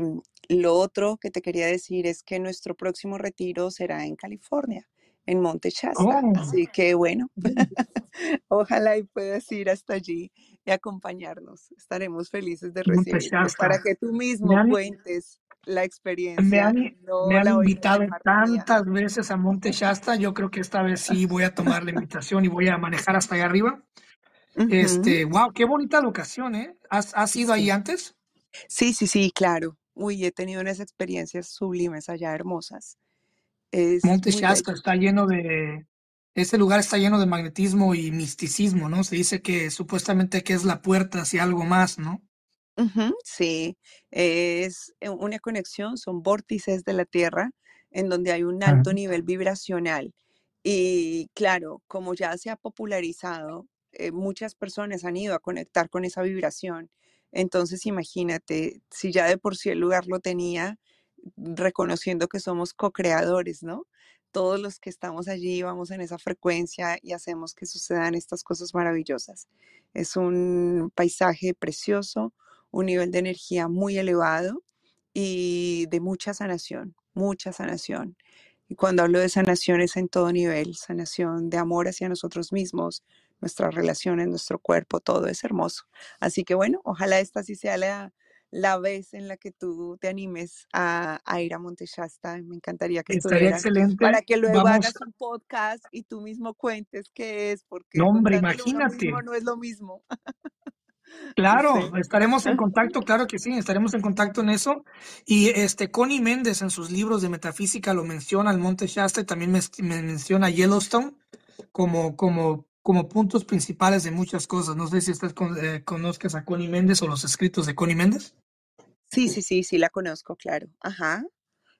lo otro que te quería decir es que nuestro próximo retiro será en California, en Monte Shasta. Oh. Así que bueno, (laughs) (laughs) ojalá y puedas ir hasta allí y acompañarnos. Estaremos felices de recibirte para que tú mismo cuentes la experiencia. Me han, me han invitado tantas veces a Monte Shasta. Yo creo que esta vez sí voy a tomar la invitación y voy a manejar hasta allá arriba. Este, wow, qué bonita locación, ¿eh? ¿Has, has ido ahí antes? Sí, sí, sí, claro. Uy, he tenido unas experiencias sublimes allá, hermosas. Es Monte Shasta está lleno de, ese lugar está lleno de magnetismo y misticismo, ¿no? Se dice que supuestamente que es la puerta hacia algo más, ¿no? sí, es eh, una conexión, son vórtices de la Tierra en donde hay un alto nivel vibracional. Y claro, como ya se ha popularizado, eh, muchas personas han ido a conectar con esa vibración. Entonces, imagínate, si ya de por sí el lugar lo tenía, reconociendo que somos co-creadores, ¿no? Todos los que estamos allí vamos en esa frecuencia y hacemos que sucedan estas cosas maravillosas. Es un paisaje precioso, un nivel de energía muy elevado y de mucha sanación, mucha sanación. Y cuando hablo de sanación es en todo nivel, sanación de amor hacia nosotros mismos, nuestras relaciones, nuestro cuerpo, todo es hermoso. Así que bueno, ojalá esta sí sea la, la vez en la que tú te animes a, ir a Monteshasta. Me encantaría que Estaría estuvieras excelente. para que luego hagas un podcast y tú mismo cuentes qué es, porque no, hombre, imagínate. no es lo mismo. (laughs) Claro, estaremos en contacto, (laughs) claro que sí, estaremos en contacto en eso. Y este Connie Méndez en sus libros de metafísica lo menciona el Monte Shasta y también me, menciona Yellowstone como, como, como puntos principales de muchas cosas. No sé si usted eh, conozcas a Connie Méndez o los escritos de Connie Méndez. Sí, sí, sí, sí, la conozco, claro. Ajá.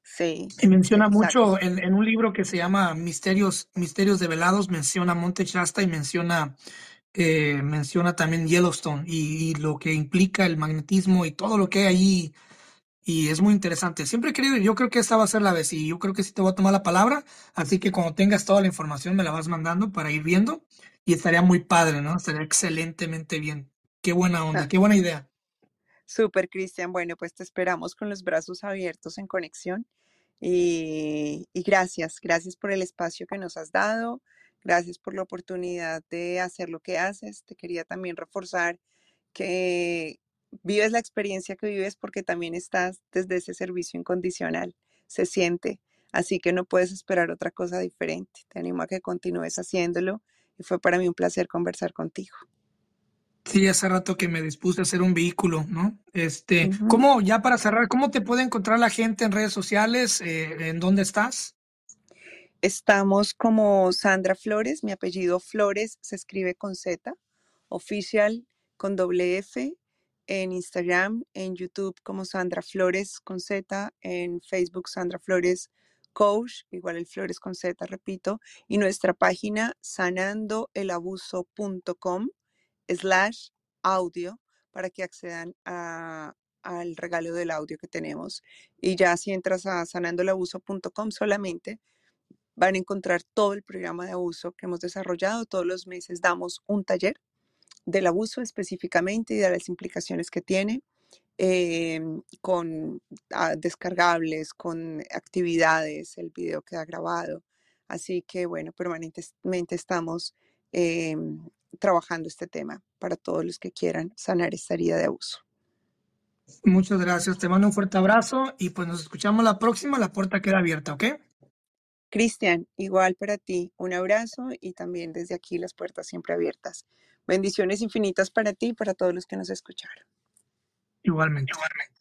Sí. Y menciona mucho en, en, un libro que se llama Misterios, Misterios Develados, menciona Monte Shasta y menciona eh, menciona también Yellowstone y, lo que implica el magnetismo y todo lo que hay ahí. Y es muy interesante. Siempre he querido, yo creo que esta va a ser la vez y yo creo que sí te voy a tomar la palabra. Así que cuando tengas toda la información me la vas mandando para ir viendo y estaría muy padre, ¿no? Estaría excelentemente bien. Qué buena onda, qué buena idea. Súper, Cristian. Bueno, pues te esperamos con los brazos abiertos en conexión. y gracias, gracias por el espacio que nos has dado. Gracias por la oportunidad de hacer lo que haces. Te quería también reforzar que vives la experiencia que vives porque también estás desde ese servicio incondicional. Se siente. Así que no puedes esperar otra cosa diferente. Te animo a que continúes haciéndolo y fue para mí un placer conversar contigo. Sí, hace rato que me dispuse a hacer un vehículo, ¿no? Este, ¿cómo, ya para cerrar, cómo te puede encontrar la gente en redes sociales? Eh, ¿En dónde estás? Estamos como Sandra Flores, mi apellido Flores se escribe con Z, oficial con doble F, en Instagram, en YouTube como Sandra Flores con Z, en Facebook Sandra Flores Coach, igual el Flores con Z, repito, y nuestra página sanandoelabuso.com slash audio para que accedan al regalo del audio que tenemos. Y ya si entras a sanandoelabuso.com solamente, van a encontrar todo el programa de abuso que hemos desarrollado. Todos los meses damos un taller del abuso específicamente y de las implicaciones que tiene. Em, con ah, descargables, con actividades, el video queda grabado. Así que bueno, permanentemente estamos em, trabajando este tema para todos los que quieran sanar esta herida de abuso. Muchas gracias, te mando un fuerte abrazo y pues nos escuchamos la próxima, la puerta queda abierta, ¿ok? Cristian, igual para ti, un abrazo y también desde aquí las puertas siempre abiertas. Bendiciones infinitas para ti y para todos los que nos escucharon. Igualmente. Igualmente.